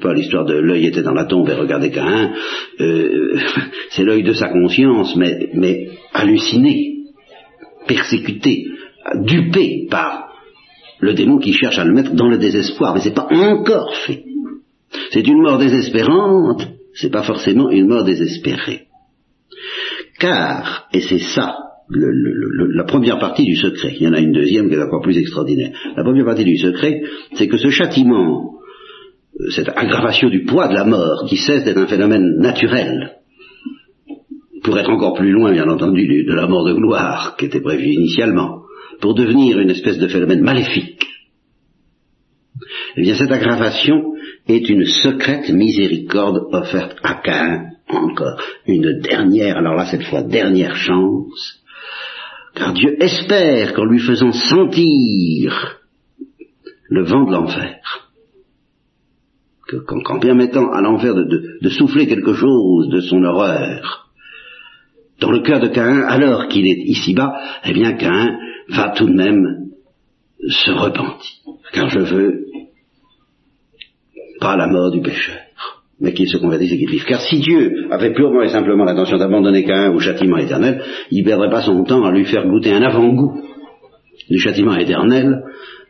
Pas l'histoire de l'œil était dans la tombe et regardait qu'un, euh, c'est l'œil de sa conscience, mais, halluciné, persécuté, dupé par le démon qui cherche à le mettre dans le désespoir, mais c'est pas encore fait. C'est une mort désespérante, c'est pas forcément une mort désespérée. Car, et c'est ça la première partie du secret, il y en a une deuxième qui est encore plus extraordinaire. La première partie du secret, c'est que ce châtiment, cette aggravation du poids de la mort, qui cesse d'être un phénomène naturel, pour être encore plus loin, bien entendu, de la mort de gloire qui était prévue initialement, pour devenir une espèce de phénomène maléfique, eh bien cette aggravation est une secrète miséricorde offerte à Cain, encore une dernière, alors là cette fois dernière chance, car Dieu espère qu'en lui faisant sentir le vent de l'enfer, qu'en permettant à l'enfer de, souffler quelque chose de son horreur dans le cœur de Caïn, alors qu'il est ici-bas, eh bien Caïn va tout de même se repentir. Car je veux pas la mort du pécheur mais qu'il se convertisse et qu'il vive. Car si Dieu avait purement et simplement l'intention d'abandonner Caïn au châtiment éternel, il ne perdrait pas son temps à lui faire goûter un avant-goût du châtiment éternel,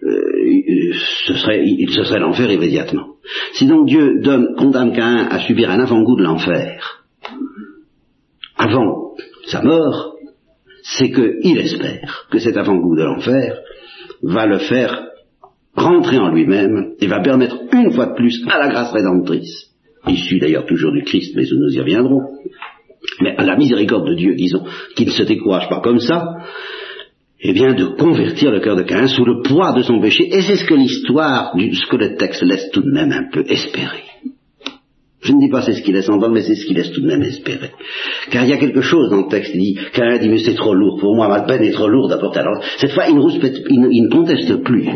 euh, ce serait, serait l'enfer immédiatement. Si donc Dieu donne, condamne Caïn à subir un avant-goût de l'enfer, avant sa mort, c'est qu'il espère que cet avant-goût de l'enfer va le faire rentrer en lui-même et va permettre une fois de plus à la grâce rédemptrice issu d'ailleurs toujours du Christ, mais nous y reviendrons, mais à la miséricorde de Dieu, disons, qui ne se décourage pas comme ça, eh bien, de convertir le cœur de Caïn sous le poids de son péché, et c'est ce que l'histoire, ce que le texte laisse tout de même un peu espérer. Je ne dis pas c'est ce qu'il laisse entendre, mais c'est ce qu'il laisse tout de même espérer. Car il y a quelque chose dans le texte, il dit, Caïn dit, mais c'est trop lourd pour moi, ma peine est trop lourde à porter. Alors, cette fois, il ne, il, ne conteste plus.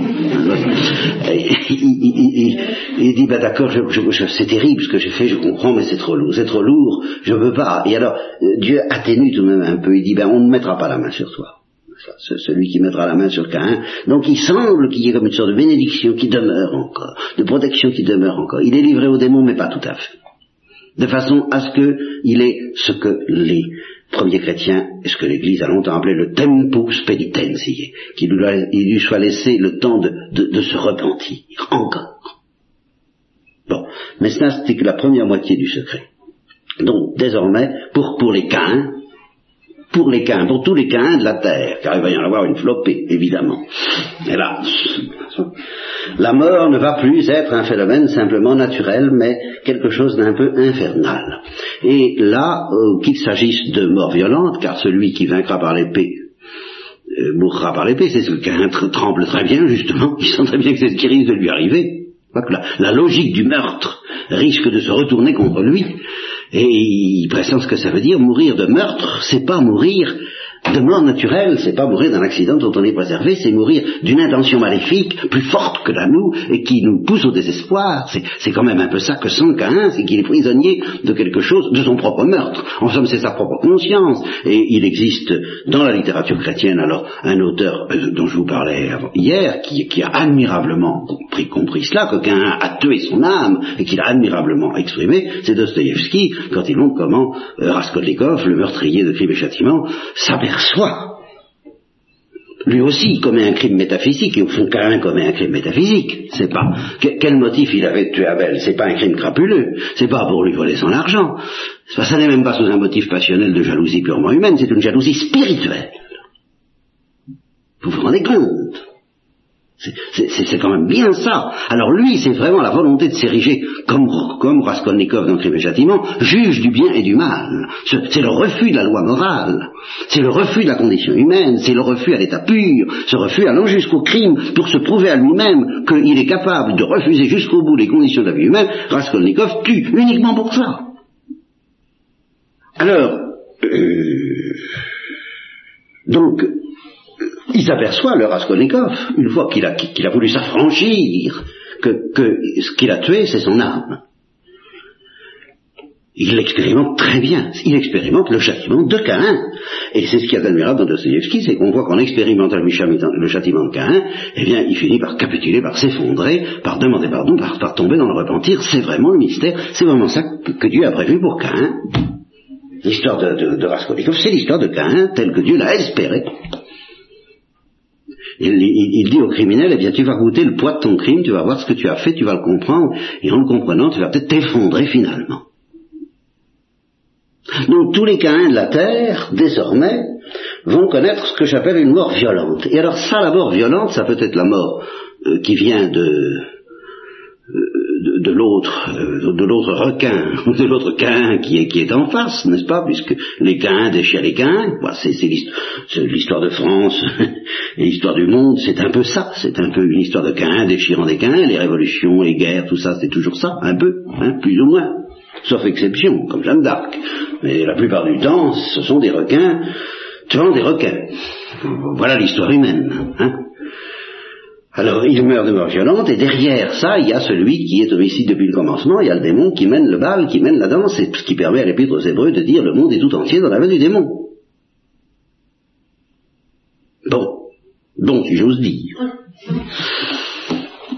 Il, dit, bah d'accord, c'est terrible ce que j'ai fait, je comprends, mais c'est trop lourd, c'est trop lourd, je ne veux pas. Et alors, Dieu atténue tout de même un peu, il dit, ben on ne mettra pas la main sur toi celui qui mettra la main sur Caïn. Donc il semble qu'il y ait comme une sorte de bénédiction qui demeure encore, de protection qui demeure encore. Il est livré au démon, mais pas tout à fait. De façon à ce qu'il ait ce que les premiers chrétiens, et ce que l'Église a longtemps appelé le tempus penitentiae, qu'il lui, soit laissé le temps de, se repentir, encore. Bon, mais ça c'était que la première moitié du secret. Donc désormais, pour, pour les Caïns, pour les quins, pour tous les quins de la terre, car il va y en avoir une flopée, évidemment. Et là, la mort ne va plus être un phénomène simplement naturel, mais quelque chose d'un peu infernal. Et là, euh, qu'il s'agisse de mort violente, car celui qui vaincra par l'épée euh, mourra par l'épée, c'est ce qui tremble très bien, justement, il sent très bien que c'est ce qui risque de lui arriver. la logique du meurtre risque de se retourner contre lui, et il pressent ce que ça veut dire. Mourir de meurtre, c'est pas mourir de mort naturelle, c'est pas mourir d'un accident dont on est préservé, c'est mourir d'une intention maléfique plus forte que la nous et qui nous pousse au désespoir. C'est quand même un peu ça que sent Caïn, c'est qu'il est prisonnier de quelque chose, de son propre meurtre. En somme, c'est sa propre conscience. Et il existe dans la littérature chrétienne alors un auteur euh, dont je vous parlais hier qui, a admirablement compris, compris cela, que Caïn a tué son âme et qu'il a admirablement exprimé, c'est Dostoïevski quand il montre comment euh, Raskolnikov, le meurtrier de Crime et Châtiment, s'aperçoit soi. Lui aussi commet un crime métaphysique, et au fond Cain commet un crime métaphysique. C'est pas quel motif il avait de tuer Abel? C'est pas un crime crapuleux. C'est pas pour lui voler son argent. Ça n'est même pas sous un motif passionnel de jalousie purement humaine. C'est une jalousie spirituelle. Vous vous rendez compte? C'est quand même bien ça. Alors lui, c'est vraiment la volonté de s'ériger comme, comme Raskolnikov dans Crime et Châtiment, juge du bien et du mal. C'est le refus de la loi morale, c'est le refus de la condition humaine, c'est le refus à l'état pur, ce refus allant jusqu'au crime pour se prouver à lui-même qu'il est capable de refuser jusqu'au bout les conditions de la vie humaine. Raskolnikov tue uniquement pour ça. Alors, euh, donc, il s'aperçoit, le Raskolnikov, une fois qu'il a, voulu s'affranchir, que, ce qu'il a tué, c'est son âme. Il l'expérimente très bien. Il expérimente le châtiment de Caïn. Et c'est ce qui est admirable dans Dostoevsky, c'est qu'on voit qu'en expérimentant le châtiment de Caïn, eh bien, il finit par capituler, par s'effondrer, par demander pardon, par, tomber dans le repentir. C'est vraiment le mystère. C'est vraiment ça que, Dieu a prévu pour Caïn. L'histoire de Raskolnikov, c'est l'histoire de Caïn telle que Dieu l'a espérée. Il, dit au criminel, eh bien, tu vas goûter le poids de ton crime, tu vas voir ce que tu as fait, tu vas le comprendre, et en le comprenant, tu vas peut-être t'effondrer finalement. Donc tous les Caïns de la terre, désormais, vont connaître ce que j'appelle une mort violente. Et alors ça, la mort violente, ça peut être la mort euh, qui vient de, de, l'autre, euh, de l'autre requin, de l'autre quin qui est, en face, n'est-ce pas, puisque les quins déchirent les quins, c'est, l'histoire de France et l'histoire du monde, c'est un peu ça, c'est un peu une histoire de quins déchirant des quins, les révolutions, les guerres, tout ça, c'est toujours ça, un peu, hein, plus ou moins, sauf exception, comme Jeanne d'Arc. Mais la plupart du temps, ce sont des requins tuant des requins. Voilà l'histoire humaine. Hein. Alors il meurt de mort violente, et derrière ça, il y a celui qui est homicide depuis le commencement, il y a le démon qui mène le bal, qui mène la danse, et ce qui permet à l'épître aux Hébreux de dire le monde est tout entier dans la main du démon. Bon, bon si j'ose dire.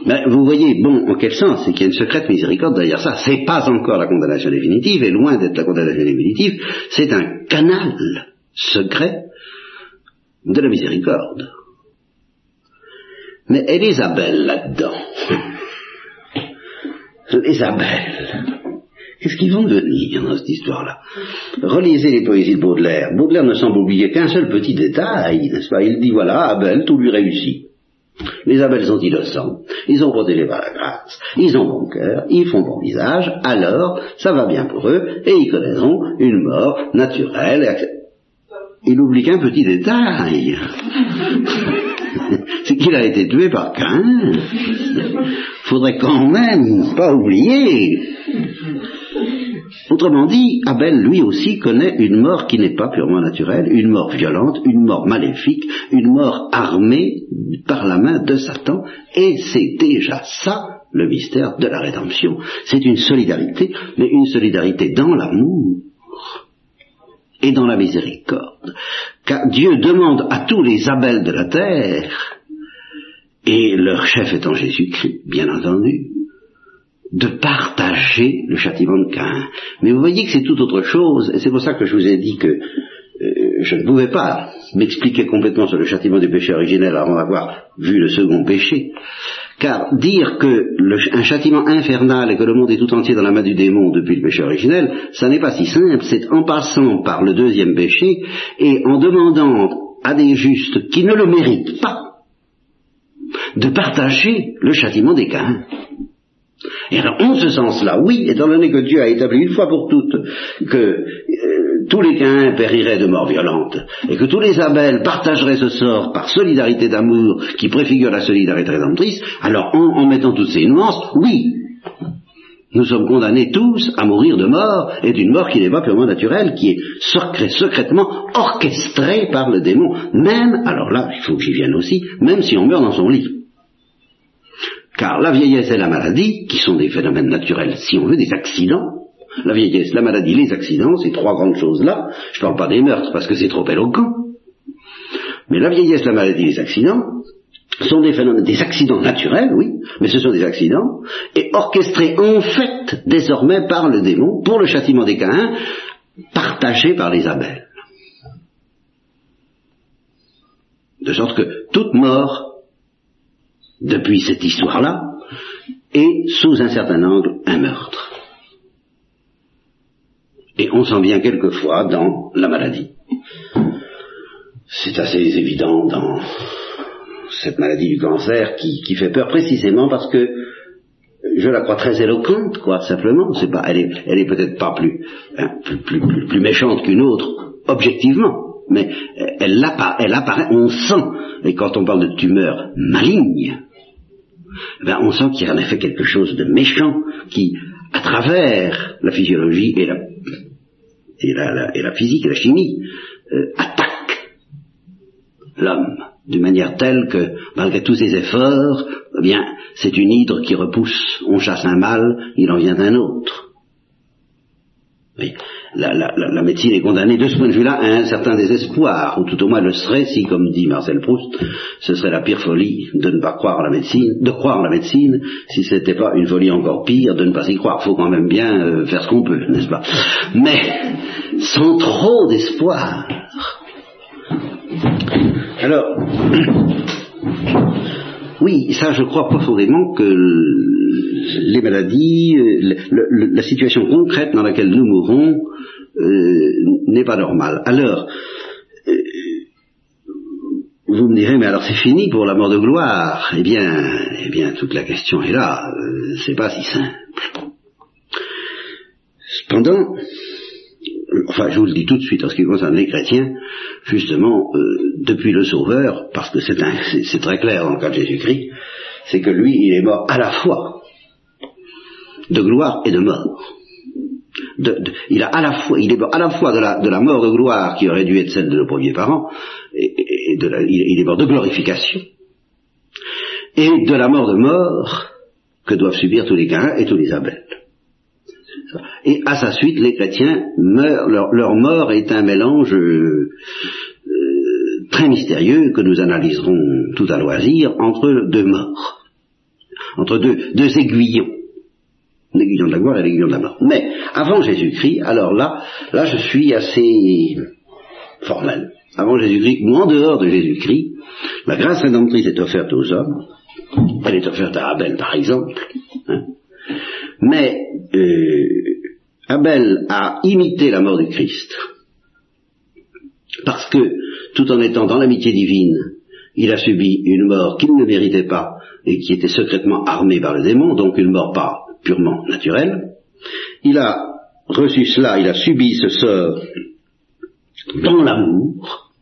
Mais vous voyez, bon, en quel sens? C'est qu'il y a une secrète miséricorde derrière ça. C'est pas encore la condamnation définitive, et loin d'être la condamnation définitive, c'est un canal secret de la miséricorde. Mais et les abeilles là-dedans Les abeilles Qu'est-ce qu'ils vont devenir dans cette histoire-là? Relisez les poésies de Baudelaire. Baudelaire ne semble oublier qu'un seul petit détail, n'est-ce pas? Il dit voilà, Abel, tout lui réussit. Les abeilles sont innocents, ils ont protégé par la grâce, ils ont bon cœur, ils font bon visage, alors ça va bien pour eux, et ils connaîtront une mort naturelle. Il oublie qu'un petit détail. c'est qu'il a été tué par Cain. Faudrait quand même pas oublier. Autrement dit, Abel lui aussi connaît une mort qui n'est pas purement naturelle, une mort violente, une mort maléfique, une mort armée par la main de Satan, et c'est déjà ça le mystère de la rédemption. C'est une solidarité, mais une solidarité dans l'amour et dans la miséricorde. Car Dieu demande à tous les Abels de la terre, et leur chef étant Jésus-Christ, bien entendu, de partager le châtiment de Cain. Mais vous voyez que c'est tout autre chose, et c'est pour ça que je vous ai dit que euh, je ne pouvais pas m'expliquer complètement sur le châtiment du péché originel avant d'avoir vu le second péché. Car dire que un châtiment infernal et que le monde est tout entier dans la main du démon depuis le péché originel, ça n'est pas si simple, c'est en passant par le deuxième péché et en demandant à des justes qui ne le méritent pas de partager le châtiment des Caïns. Et alors, en ce sens-là, oui, étant donné que Dieu a établi une fois pour toutes que tous les Caïns périraient de mort violente, et que tous les Abels partageraient ce sort par solidarité d'amour qui préfigure la solidarité rédemptrice, alors en, mettant toutes ces nuances, oui, nous sommes condamnés tous à mourir de mort, et d'une mort qui n'est pas purement naturelle, qui est secrètement orchestrée par le démon, même, alors là, il faut que j'y vienne aussi, même si on meurt dans son lit. Car la vieillesse et la maladie, qui sont des phénomènes naturels, si on veut, des accidents, la vieillesse, la maladie, les accidents, ces trois grandes choses-là, je ne parle pas des meurtres parce que c'est trop éloquent, mais la vieillesse, la maladie, les accidents, sont des phénomènes, des accidents naturels, oui, mais ce sont des accidents, et orchestrés en fait désormais par le démon pour le châtiment des Caïns, partagés par les Abels. De sorte que toute mort depuis cette histoire-là, est sous un certain angle un meurtre. Et on sent bien quelquefois dans la maladie. C'est assez évident dans cette maladie du cancer qui, fait peur précisément parce que je la crois très éloquente, quoi, simplement. C'est pas, elle est, elle est peut-être pas plus, hein, plus, plus, plus méchante qu'une autre, objectivement mais elle, elle, apparaît, on sent, et quand on parle de tumeur maligne, ben on sent qu'il y a en effet quelque chose de méchant qui, à travers la physiologie et la, et la, et la physique et la chimie, euh, attaque l'homme d'une manière telle que, malgré tous ses efforts, eh bien, c'est une hydre qui repousse, on chasse un mâle, il en vient un autre. Oui. La, médecine est condamnée de ce point de vue-là à un certain désespoir, ou tout au moins le serait si, comme dit Marcel Proust, ce serait la pire folie de ne pas croire à la médecine, de croire à la médecine, si ce n'était pas une folie encore pire de ne pas y croire. Il faut quand même bien euh, faire ce qu'on peut, n'est-ce pas? Mais sans trop d'espoir. Alors, oui, ça je crois profondément que les maladies, euh, la situation concrète dans laquelle nous mourons euh, n'est pas normale. Alors, euh, vous me direz, mais alors c'est fini pour la mort de gloire. Eh bien, eh bien, toute la question est là. c'est pas si simple. Cependant, enfin je vous le dis tout de suite en ce qui concerne les chrétiens, justement, depuis le Sauveur, parce que c'est très clair dans le cas de Jésus-Christ, c'est que lui, il est mort à la fois de gloire et de mort. il, a à la fois, est mort à la fois de la, mort de gloire qui aurait dû être celle de nos premiers parents, et, de il, est mort de glorification, et de la mort de mort que doivent subir tous les Caïns et tous les Abels. Et à sa suite, les chrétiens meurent, leur, mort est un mélange euh, très mystérieux que nous analyserons tout à loisir entre deux morts, entre deux aiguillons l'aiguillon de la gloire et l'aiguillon de la mort. Mais avant Jésus-Christ, alors là, là je suis assez formel. Avant Jésus-Christ, ou en dehors de Jésus-Christ, la grâce rédemptrice est offerte aux hommes. Elle est offerte à Abel, par exemple. Hein. Mais euh, Abel a imité la mort du Christ. Parce que, tout en étant dans l'amitié divine, il a subi une mort qu'il ne méritait pas et qui était secrètement armée par le démon, donc une mort pas purement naturel. Il a reçu cela, il a subi ce sort dans l'amour,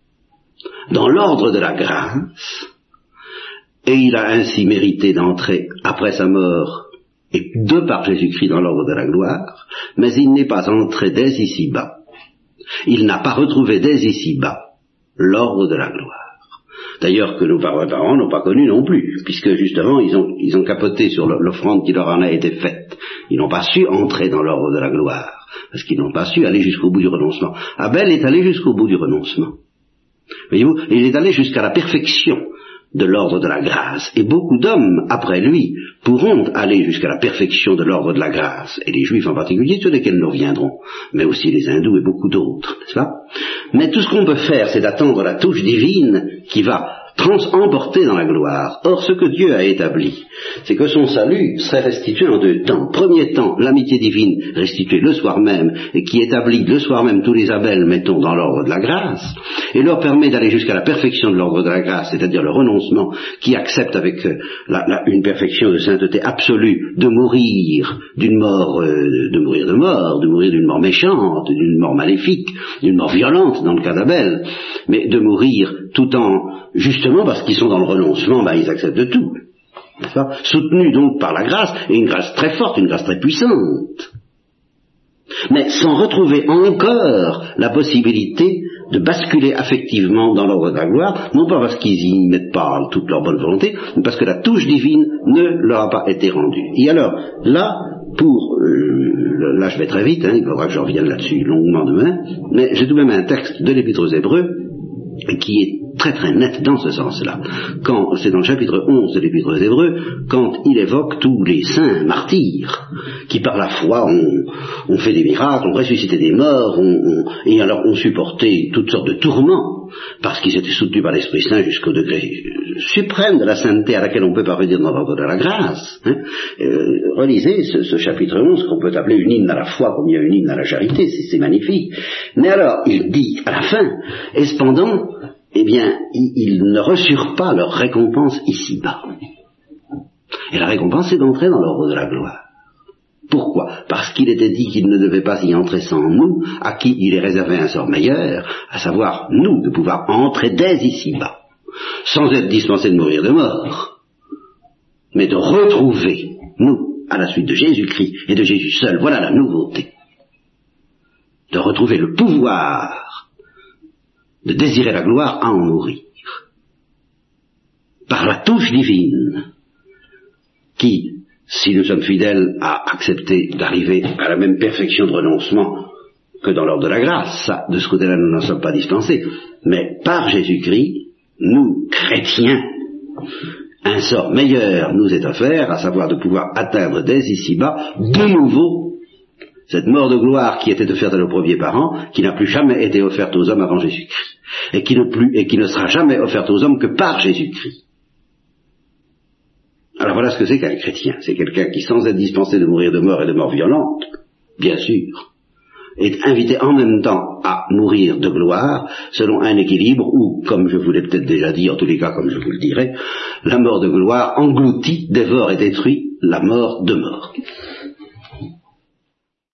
dans l'ordre de la grâce, et il a ainsi mérité d'entrer après sa mort et de par Jésus-Christ dans l'ordre de la gloire, mais il n'est pas entré dès ici-bas. Il n'a pas retrouvé dès ici-bas l'ordre de la gloire. D'ailleurs que nos parents n'ont pas connu non plus, puisque justement ils ont, capoté sur l'offrande qui leur en a été faite. Ils n'ont pas su entrer dans l'ordre de la gloire, parce qu'ils n'ont pas su aller jusqu'au bout du renoncement. Abel est allé jusqu'au bout du renoncement. Voyez-vous, il est allé jusqu'à la perfection de l'ordre de la grâce. Et beaucoup d'hommes, après lui, pourront aller jusqu'à la perfection de l'ordre de la grâce, et les juifs en particulier, sur lesquels nous reviendrons, mais aussi les hindous et beaucoup d'autres, n'est-ce pas? Mais tout ce qu'on peut faire, c'est d'attendre la touche divine qui va trans-emporté dans la gloire. Or, ce que Dieu a établi, c'est que son salut serait restitué en deux temps. Premier temps, l'amitié divine restituée le soir même, et qui établit le soir même tous les abels, mettons, dans l'ordre de la grâce, et leur permet d'aller jusqu'à la perfection de l'ordre de la grâce, c'est-à-dire le renoncement, qui accepte avec euh, une perfection de sainteté absolue de mourir d'une mort, euh, de mourir de mort, de mourir d'une mort méchante, d'une mort maléfique, d'une mort violente dans le cas d'Abel, mais de mourir tout en justement parce qu'ils sont dans le renoncement, ben, ils acceptent tout. Soutenus donc par la grâce, et une grâce très forte, une grâce très puissante. Mais sans retrouver encore la possibilité de basculer affectivement dans l'ordre de la gloire, non pas parce qu'ils y mettent pas toute leur bonne volonté, mais parce que la touche divine ne leur a pas été rendue. Et alors, là, pour, euh, là je vais très vite, hein, il faudra que je revienne là-dessus longuement demain, mais j'ai tout de même un texte de l'Épître aux Hébreux qui est très très net dans ce sens-là. Quand c'est dans le chapitre 11 de l'Épître aux Hébreux, quand il évoque tous les saints martyrs qui par la foi ont, fait des miracles, ont ressuscité des morts, et alors ont supporté toutes sortes de tourments parce qu'ils étaient soutenus par l'Esprit Saint jusqu'au degré suprême de la sainteté à laquelle on peut parvenir dans l'ordre de la grâce. Hein. Euh, relisez ce, chapitre 11 qu'on peut appeler une hymne à la foi comme il y a une hymne à la charité, c'est magnifique. Mais alors, il dit à la fin, et cependant, eh bien, ils ne reçurent pas leur récompense ici-bas. Et la récompense, c'est d'entrer dans l'ordre de la gloire. Pourquoi? Parce qu'il était dit qu'il ne devait pas y entrer sans nous, à qui il est réservé un sort meilleur, à savoir nous, de pouvoir entrer dès ici-bas, sans être dispensés de mourir de mort, mais de retrouver, nous, à la suite de Jésus-Christ et de Jésus seul, voilà la nouveauté, de retrouver le pouvoir de désirer la gloire à en mourir. Par la touche divine, qui, si nous sommes fidèles à accepter d'arriver à la même perfection de renoncement que dans l'ordre de la grâce. Ça, de ce côté-là, nous n'en sommes pas dispensés. Mais par Jésus-Christ, nous, chrétiens, un sort meilleur nous est offert, à savoir de pouvoir atteindre dès ici-bas, de nouveau, cette mort de gloire qui était offerte à nos premiers parents, qui n'a plus jamais été offerte aux hommes avant Jésus-Christ, et qui ne sera jamais offerte aux hommes que par Jésus-Christ. Alors voilà ce que c'est qu'un chrétien. C'est quelqu'un qui, sans être dispensé de mourir de mort et de mort violente, bien sûr, est invité en même temps à mourir de gloire selon un équilibre où, comme je vous l'ai peut-être déjà dit, en tous les cas comme je vous le dirai, la mort de gloire engloutit, dévore et détruit la mort de mort.